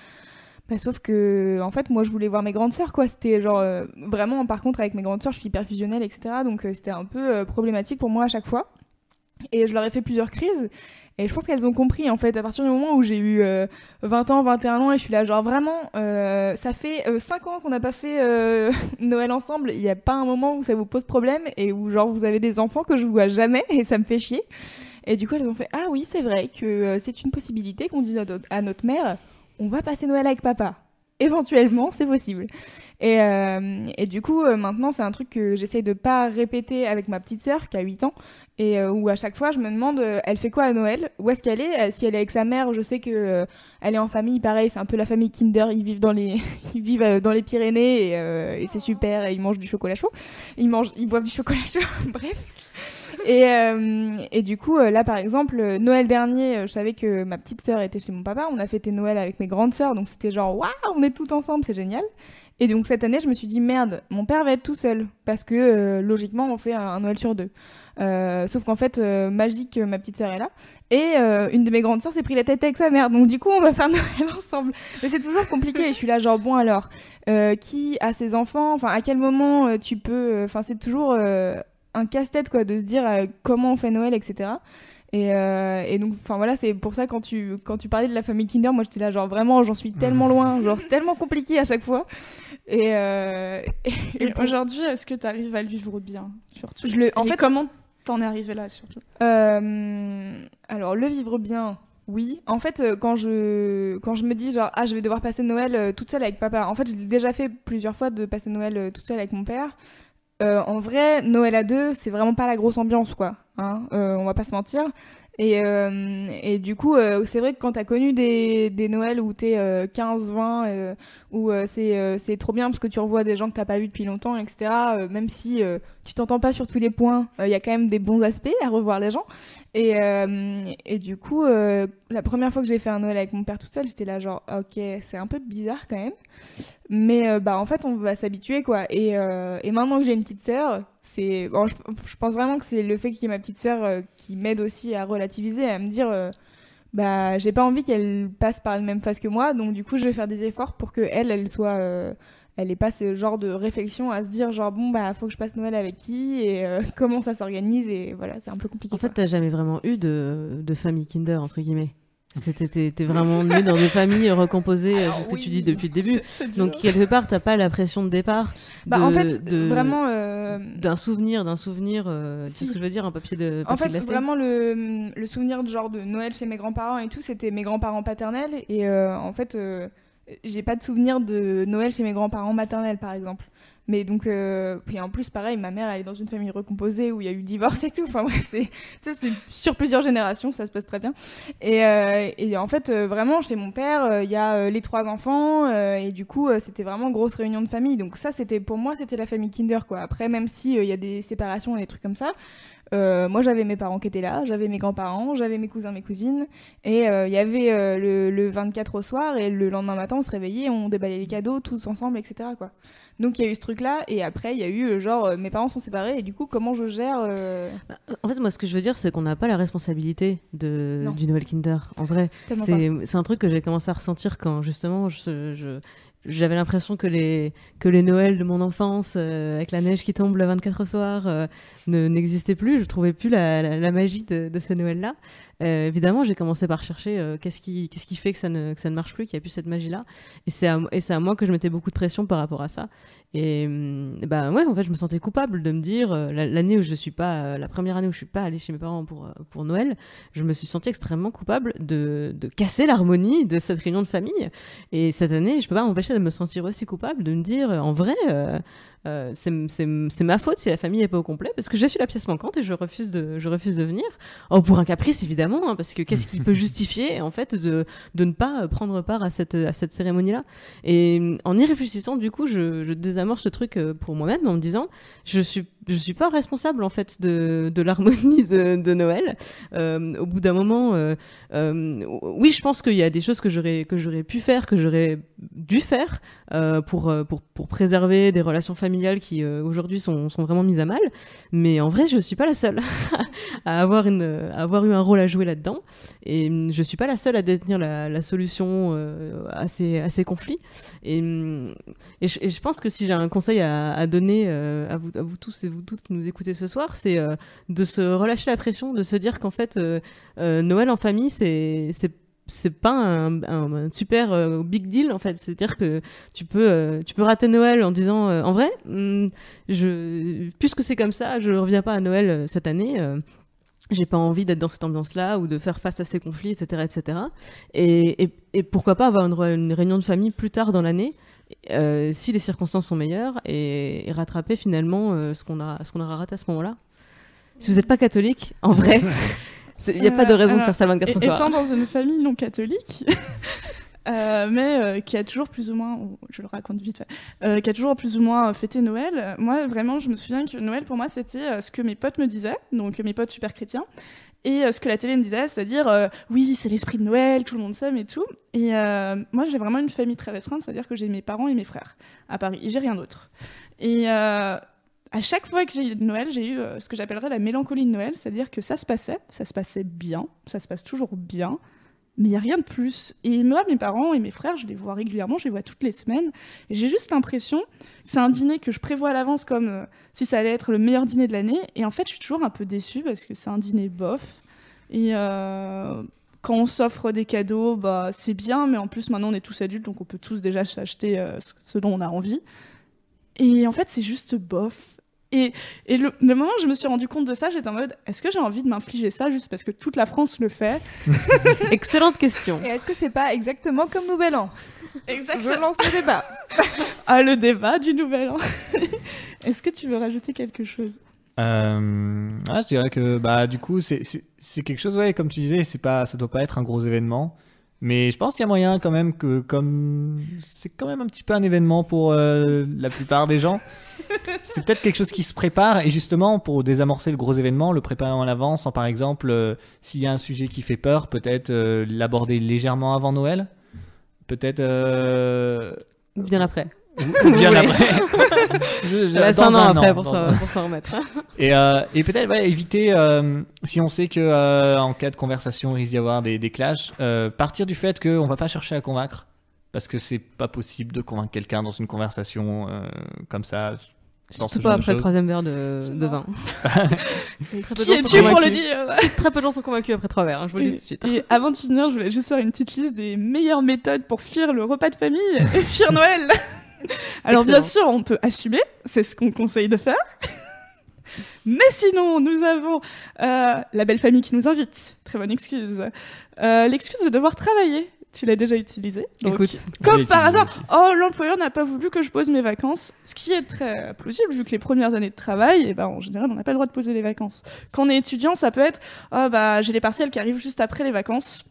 Bah, sauf que, en fait, moi, je voulais voir mes grandes sœurs, quoi. C'était genre, vraiment, par contre, avec mes grandes sœurs, je suis hyper fusionnelle, etc. Donc, c'était un peu problématique pour moi à chaque fois. Et je leur ai fait plusieurs crises. Et je pense qu'elles ont compris, en fait, à partir du moment où j'ai eu euh, 20 ans, 21 ans, et je suis là, genre vraiment, euh, ça fait 5 ans qu'on n'a pas fait euh, Noël ensemble, il n'y a pas un moment où ça vous pose problème, et où genre vous avez des enfants que je vois jamais, et ça me fait chier. Et du coup, elles ont fait, ah oui, c'est vrai que euh, c'est une possibilité qu'on dise à, notre- mère, on va passer Noël avec papa. Éventuellement, c'est possible. Et, euh, et du coup, euh, maintenant, c'est un truc que j'essaye de pas répéter avec ma petite sœur qui a 8 ans. Et euh, où à chaque fois, je me demande, euh, elle fait quoi à Noël? Où est-ce qu'elle est? Euh, Si elle est avec sa mère, je sais que elle est en famille. Pareil, c'est un peu la famille Kinder. Ils vivent dans les, ils vivent dans les Pyrénées et, c'est super. Et ils mangent du chocolat chaud. Ils mangent, ils boivent du chocolat chaud. Bref. Et, et du coup, là par exemple, Noël dernier, je savais que ma petite sœur était chez mon papa. On a fêté Noël avec mes grandes sœurs, donc c'était genre waouh, on est tout ensemble, c'est génial. Et donc cette année, je me suis dit merde, mon père va être tout seul parce que logiquement, on fait un Noël sur deux. Euh, sauf qu'en fait, euh, magique, euh, ma petite sœur est là. Et euh, une de mes grandes sœurs s'est pris la tête avec sa mère. Donc du coup, on va faire Noël ensemble. Mais c'est toujours compliqué. Et je suis là, genre, bon alors, qui a ses enfants? Enfin, à quel moment tu peux... Enfin, c'est toujours un casse-tête, quoi, de se dire comment on fait Noël, etc. Et, euh, et donc, enfin voilà, c'est pour ça quand tu quand tu parlais de la famille Kinder, moi j'étais là genre vraiment, j'en suis tellement loin, genre c'est tellement compliqué à chaque fois. Et, euh, Et, aujourd'hui, est-ce que tu arrives à le vivre bien surtout? Je le- en fait- comment t'en es arrivé là surtout Euh, alors le vivre bien, oui. En fait, euh, quand je quand je me dis genre ah je vais devoir passer Noël euh, toute seule avec papa. En fait, j'ai déjà fait plusieurs fois de passer Noël toute seule avec mon père. En vrai, Noël à deux, c'est vraiment pas la grosse ambiance quoi. Hein Euh, on va pas se mentir. Et, et du coup, c'est vrai que quand t'as connu des, des Noëls où t'es euh, 15, 20, euh, où c'est trop bien parce que tu revois des gens que t'as pas vus depuis longtemps, etc. même si tu t'entends pas sur tous les points, il y a quand même des bons aspects à revoir les gens. Et, euh, et du coup, euh, la première fois que j'ai fait un Noël avec mon père tout seul, j'étais là genre, ok, c'est un peu bizarre quand même. Mais euh, bah en fait, on va s'habituer quoi. Et, euh, et maintenant que j'ai une petite sœur, c'est, je, pense vraiment que c'est le fait qu'il y ait ma petite sœur euh, qui m'aide aussi à relativiser, à me dire, euh, bah j'ai pas envie qu'elle passe par la même phase que moi, donc du coup je vais faire des efforts pour que elle, elle soit euh, elle ait pas ce genre de réflexion à se dire genre bon bah faut que je passe Noël avec qui et euh, comment ça s'organise et voilà c'est un peu compliqué En fait, quoi. t'as jamais vraiment eu de, de famille Kinder, entre guillemets. C'était t'es vraiment né dans des familles recomposées, euh, c'est ce que tu dis depuis le début. Donc quelque part, t'as pas la pression de départ. bah de- en fait de- vraiment euh, d'un souvenir, d'un souvenir. euh, tu sais Si. ce que je veux dire, un papier de En papier fait, glacé. vraiment, le, le souvenir de genre de Noël chez mes grands-parents et tout, c'était mes grands-parents paternels. Et euh, en fait, j'ai pas de souvenir de Noël chez mes grands-parents maternels, par exemple. Mais donc, euh, puis en plus, pareil, ma mère, elle est dans une famille recomposée où il y a eu divorce et tout. Enfin bref, c'est sur plusieurs générations, ça se passe très bien. Et, euh, et en fait, euh, vraiment, chez mon père, euh, il y a les trois enfants. et du coup, c'était vraiment grosse réunion de famille. Donc ça, c'était pour moi, c'était la famille Kinder, quoi. Après, même si euh, il y a des séparations et des trucs comme ça, euh, moi, j'avais mes parents qui étaient là, j'avais mes grands-parents, j'avais mes cousins, mes cousines, et euh, il y avait euh, le, le 24 au soir, et le lendemain matin, on se réveillait, on déballait les cadeaux tous ensemble, etc. Quoi. Donc il y a eu ce truc-là, et après, il y a eu genre, mes parents sont séparés, et du coup, comment je gère euh, En fait, moi, ce que je veux dire, c'est qu'on n'a pas la responsabilité de, Non. du Noël Kinder. En vrai, c'est c'est un truc que j'ai commencé à ressentir quand justement je, je- j'avais l'impression que les que les Noëls de mon enfance euh, avec la neige qui tombe le 24 au soir euh, ne n'existaient plus. Je trouvais plus la, la, magie de, de ces Noëls là. évidemment, j'ai commencé par chercher euh, qu'est-ce qui qui fait que ça ne que ça ne marche plus, qu'il n'y a plus cette magie là. Et c'est à, à moi que je mettais beaucoup de pression par rapport à ça. Et hum, ben ouais, en fait, je me sentais coupable de me dire euh, la- l'année où je suis pas, euh, la première année où je suis pas allée chez mes parents pour euh, pour Noël, je me suis sentie extrêmement coupable de de casser l'harmonie de cette réunion de famille. Et cette année, je peux pas m'empêcher de me sentir aussi coupable, de me dire euh, en vrai. Euh, c'est ma faute si la famille est pas au complet parce que je suis la pièce manquante et je refuse de je refuse de venir. Oh pour un caprice évidemment hein, parce que qu'est-ce qui peut justifier en fait de de ne pas prendre part à cette à cette cérémonie là et en y réfléchissant du coup je, je désamorce le truc euh, pour moi-même en me disant je suis je suis pas responsable en fait de de l'harmonie de, Noël Euh, au bout d'un moment euh, euh, oui je pense qu'il y a des choses que j'aurais que j'aurais pu faire que j'aurais dû faire pour, pour, pour préserver des relations familiales qui aujourd'hui sont, sont vraiment mises à mal. Mais en vrai, je suis pas la seule à, avoir une, avoir eu un rôle à jouer là-dedans. Et hum, je suis pas la seule à détenir la, la solution à, ces, à ces conflits. Et, hum, et, je, je pense que si j'ai un conseil à, à donner à, vous, à vous tous vous toutes qui nous écoutez ce soir, c'est euh, de se relâcher la pression, de se dire qu'en fait, euh, euh, Noël en famille, c'est c'est pas un, super big deal en fait c'est à dire que tu peux tu peux rater Noël en disant en vrai hum, puisque c'est comme ça je reviens pas à Noël cette année j'ai pas envie d'être dans cette ambiance-là ou de faire face à ces conflits, etc., etc. Et, et, pourquoi pas avoir une réunion de famille plus tard dans l'année, euh, si les circonstances sont meilleures, et, et rattraper finalement euh, ce qu'on a, ce qu'on aura raté à ce moment-là. Si vous n'êtes pas catholique, en vrai, il n'y a pas de raison de faire ça le 24 Et- soir. Étant dans une famille non catholique, euh, mais euh, qui a toujours plus ou moins, je le raconte vite fait, euh, qui a toujours plus ou moins fêté Noël, moi vraiment je me souviens que Noël pour moi c'était ce que mes potes me disaient, donc mes potes super chrétiens, et euh, ce que la télé me disait, c'est-à-dire euh, oui c'est l'esprit de Noël, tout le monde s'aime et tout. Et euh, moi j'ai vraiment une famille très restreinte, c'est-à-dire que j'ai mes parents et mes frères à Paris, et j'ai rien d'autre. Et à chaque fois que j'ai eu Noël, j'ai eu ce que j'appellerais la mélancolie de Noël, c'est-à-dire que ça se passait, ça se passait bien, ça se passe toujours bien, mais il n'y a rien de plus. Et moi, mes parents et mes frères, je les vois régulièrement, je les vois toutes les semaines, et j'ai juste l'impression c'est un dîner que je prévois à l'avance comme euh, si ça allait être le meilleur dîner de l'année, et en fait, je suis toujours un peu déçue parce que c'est un dîner bof. Et euh, quand on s'offre des cadeaux, bah, c'est bien, mais en plus maintenant on est tous adultes, donc on peut tous déjà s'acheter euh, ce dont on a envie. Et en fait, c'est juste bof. Et, et le, le moment où je me suis rendu compte de ça, j'étais en mode, est-ce que j'ai envie de m'infliger ça juste parce que toute la France le fait Excellente question. Et est-ce que c'est pas exactement comme Nouvel An? Je lance le débat. Ah, le débat du nouvel an. est-ce que tu veux rajouter quelque chose? Euh, ah, je dirais que bah du coup c'est c'est- c'est quelque chose ouais comme tu disais c'est pas ça doit pas être un gros événement mais je pense qu'il y a moyen quand même que comme c'est quand même un petit peu un événement pour euh, la plupart des gens c'est peut-être quelque chose qui se prépare et justement pour désamorcer le gros événement le préparer en avance en par exemple euh, s'il y a un sujet qui fait peur peut-être euh, l'aborder légèrement avant Noël peut-être euh, Ou bien après. Ou- bien après Je- je- dans un après an, pour s'en un- pour s'en remettre. et, euh, et peut-être ouais, éviter, euh, si on sait que euh, en cas de conversation, il risque d'y avoir des, des clashs, euh, partir du fait qu'on va pas chercher à convaincre, parce que c'est pas possible de convaincre quelqu'un dans une conversation euh, comme ça. Surtout pas après le troisième verre de, vin. Très peu de Qui gens sont es-tu pour le convaincus. dire Très peu de gens sont convaincus après trois verres, hein, je vous le dis tout de suite. Et avant de finir, je voulais juste faire une petite liste des meilleures méthodes pour fuir le repas de famille et fuir Noël. Alors bien sûr, on peut assumer, c'est ce qu'on conseille de faire. Mais sinon, nous avons euh, la belle famille qui nous invite. Très bonne excuse. Euh, L'excuse de devoir travailler. Tu l'as déjà utilisée. Écoute, comme par hasard, oh l'employeur n'a pas voulu que je pose mes vacances, ce qui est très plausible vu que les premières années de travail, eh ben, en général on n'a pas le droit de poser les vacances. Quand on est étudiant, ça peut être oh bah j'ai les partiels qui arrivent juste après les vacances.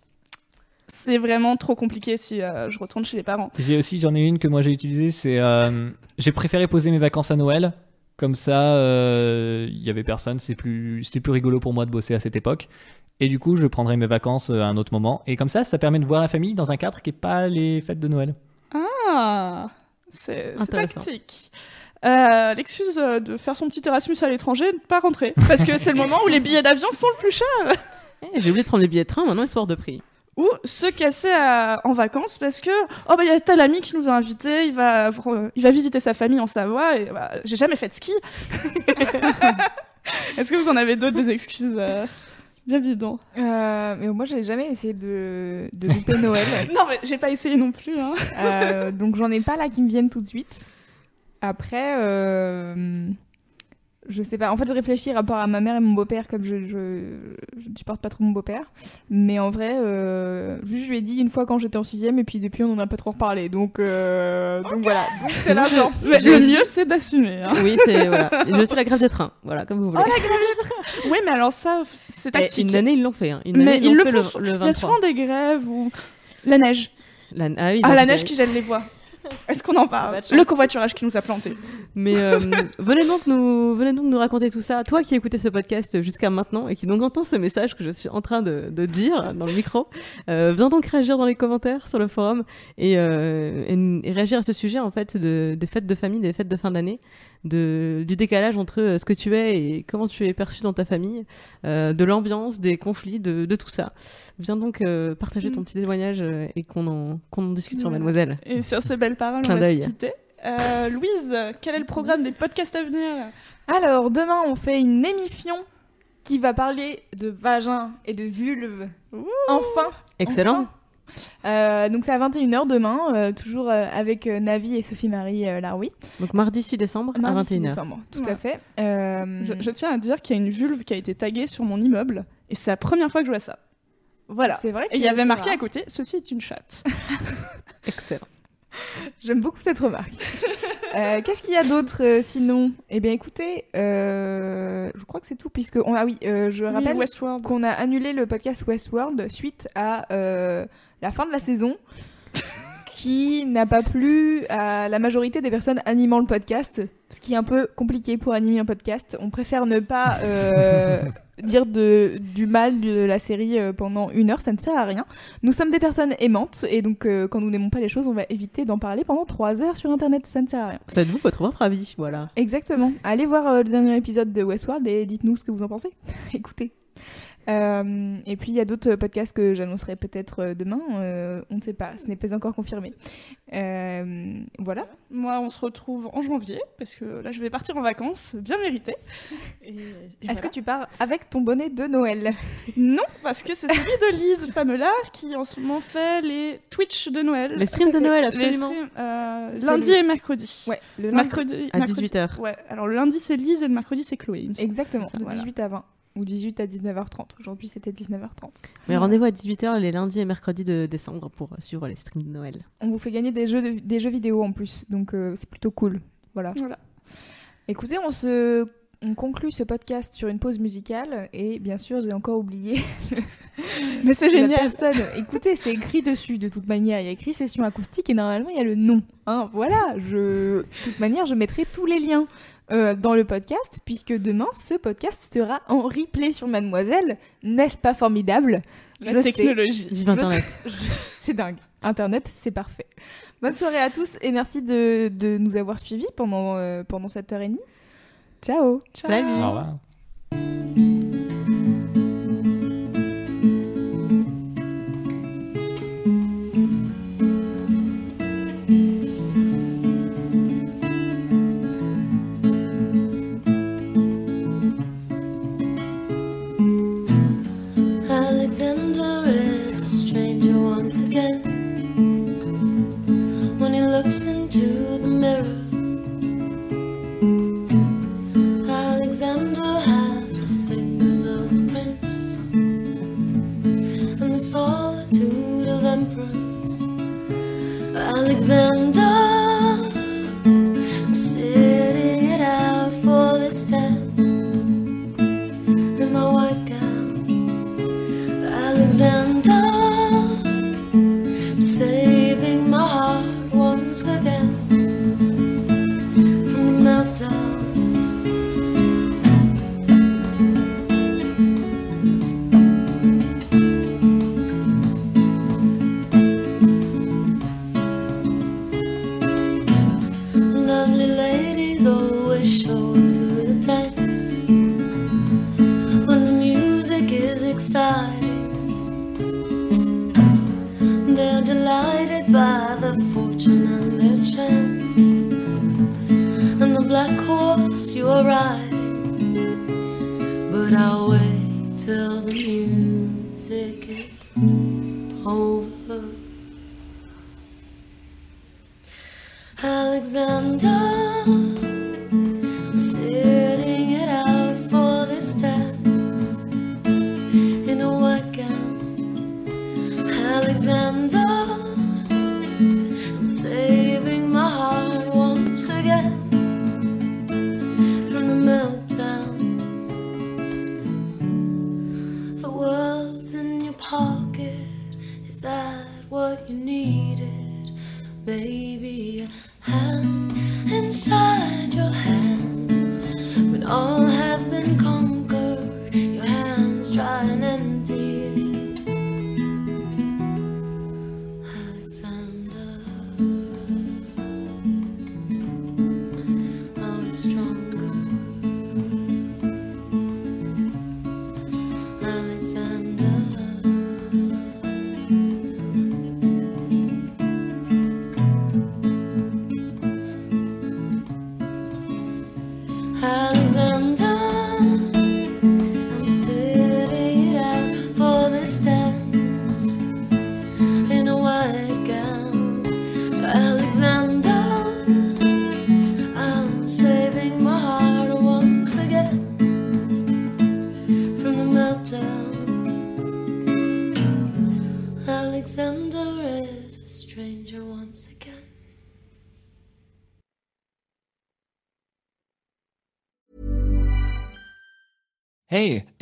C'est vraiment trop compliqué si euh, je retourne chez les parents. J'ai aussi, j'en ai une que moi j'ai utilisée, c'est euh, j'ai préféré poser mes vacances à Noël. Comme ça, euh, il y avait personne. C'est plus, c'était plus rigolo pour moi de bosser à cette époque. Et du coup, je prendrai mes vacances euh, à un autre moment. Et comme ça, ça permet de voir la famille dans un cadre qui est pas les fêtes de Noël. Ah, c'est tactique. Euh, L'excuse euh, de faire son petit Erasmus à l'étranger, de pas rentrer. Parce que c'est le moment où les billets d'avion sont le plus chers. Eh, J'ai oublié de prendre les billets de train, maintenant ils sont hors de prix. Ou se casser à- en vacances parce que oh bah il y a tel ami qui nous a invités, il va il va visiter sa famille en Savoie et bah, j'ai jamais fait de ski. Est-ce que vous en avez d'autres des excuses euh, bien bidons Euh, mais moi, j'ai jamais essayé de, de louper Noël. Non mais j'ai pas essayé non plus. Hein. Euh, donc, j'en ai pas là qui me viennent tout de suite. Après, euh, je sais pas. En fait, je réfléchis rapport à ma mère et mon beau-père, comme je, je, je ne supporte pas trop mon beau-père. Mais en vrai, euh, juste je lui ai dit une fois quand j'étais en sixième, et puis depuis, on en a pas trop reparlé. Donc, euh, donc voilà. Donc, c'est l'argent. Le mieux c'est d'assumer. Hein. Oui, c'est voilà. Et J'ai aussi la grève des trains, voilà, comme vous voulez. Oui mais alors ça c'est Et tactique. une année ils l'ont fait, hein. Une mais année ils le fait font. le, le il y a 23. souvent des grèves ou la neige. La, ah, oui, Ah ils la neige qui gêne les voies. Est-ce qu'on en parle. Le covoiturage qui nous a plantés. Mais euh, venez donc nous venez donc nous raconter tout ça. Toi qui écoutais ce podcast jusqu'à maintenant et qui donc entend ce message que je suis en train de, de dire dans le micro, euh, viens donc réagir dans les commentaires sur le forum et, euh, et, et réagir à ce sujet en fait de, des fêtes de famille, des fêtes de fin d'année, de du décalage entre euh, ce que tu es et comment tu es perçu dans ta famille, euh, de l'ambiance, des conflits, de, de tout ça. Viens donc euh, partager ton Mm. petit témoignage et qu'on en qu'on en discute sur Voilà. Mademoiselle. Et sur ces belles paroles, Clin on va se d'œil. quitter. Euh, Louise, quel est le programme des podcasts à venir? Alors, demain, on fait une émission qui va parler de vagin et de vulve. Ouh. Enfin Excellent. Enfin. Euh, donc c'est à 21h demain, euh, toujours euh, avec euh, Navi et Sophie-Marie euh, Laroui. Donc mardi 6 décembre Mardi à 6 21h. décembre, tout Ouais. à fait. Euh, je, je tiens à dire qu'il y a une vulve qui a été taguée sur mon immeuble et c'est la première fois que je vois ça. Voilà. C'est vrai Et il y avait marqué rare. à côté Ceci est une chatte. Excellent. J'aime beaucoup cette remarque. Euh, Qu'est-ce qu'il y a d'autre euh, sinon? Eh bien écoutez, euh, je crois que c'est tout puisque on ah oui, euh, je rappelle Oui, qu'on a annulé le podcast Westworld suite à euh, la fin de la saison qui n'a pas plu à la majorité des personnes animant le podcast, ce qui est un peu compliqué pour animer un podcast. On préfère ne pas euh, dire de, du mal de la série euh, pendant une heure, ça ne sert à rien. Nous sommes des personnes aimantes et donc euh, quand nous n'aimons pas les choses, on va éviter d'en parler pendant trois heures sur Internet, ça ne sert à rien. Faites-vous votre propre avis, voilà. Exactement. Allez voir euh, le dernier épisode de Westworld et dites-nous ce que vous en pensez. Écoutez. Euh, et puis il y a d'autres podcasts que j'annoncerai peut-être euh, demain. euh, on ne sait pas, ce n'est pas encore confirmé. Euh, voilà. Moi, on se retrouve en janvier, parce que là, je vais partir en vacances, bien mérité. Et- et Est-ce voilà. que tu pars avec ton bonnet de Noël? Non, parce que c'est celui de Lise Famela qui en ce moment fait les Twitch de Noël. Les streams de Noël, Les absolument. streams, euh, lundi le- et mercredi. Ouais, le lundi. mercredi. À mercredi- 18h. Ouais, alors le lundi c'est Lise et le mercredi c'est Chloé. Exactement, de voilà. 18 à 20. Ou 18 à 19h30. Aujourd'hui, c'était 19h30. Mais rendez-vous à 18h les lundis et mercredis de décembre pour suivre les streams de Noël. On vous fait gagner des jeux, de- des jeux vidéo en plus, donc euh, c'est plutôt cool. Voilà. Voilà. Écoutez, on se on conclut ce podcast sur une pause musicale et bien sûr, j'ai encore oublié Mais c'est génial. personne. Écoutez, c'est écrit dessus de toute manière. Il y a écrit session acoustique et normalement il y a le nom. Hein, voilà. Je, de toute manière, je mettrai tous les liens euh, dans le podcast puisque demain ce podcast sera en replay sur Mademoiselle. N'est-ce pas formidable? La Je sais. technologie. Vive Je Internet. C'est dingue. Internet, c'est parfait. Bonne soirée à tous et merci de, de nous avoir suivis pendant, euh, pendant cette heure et demie. Ciao. Ciao. Salut. Au revoir. Looks into the mirror, Alexander has the fingers of a prince and the solitude of emperors. Alexander,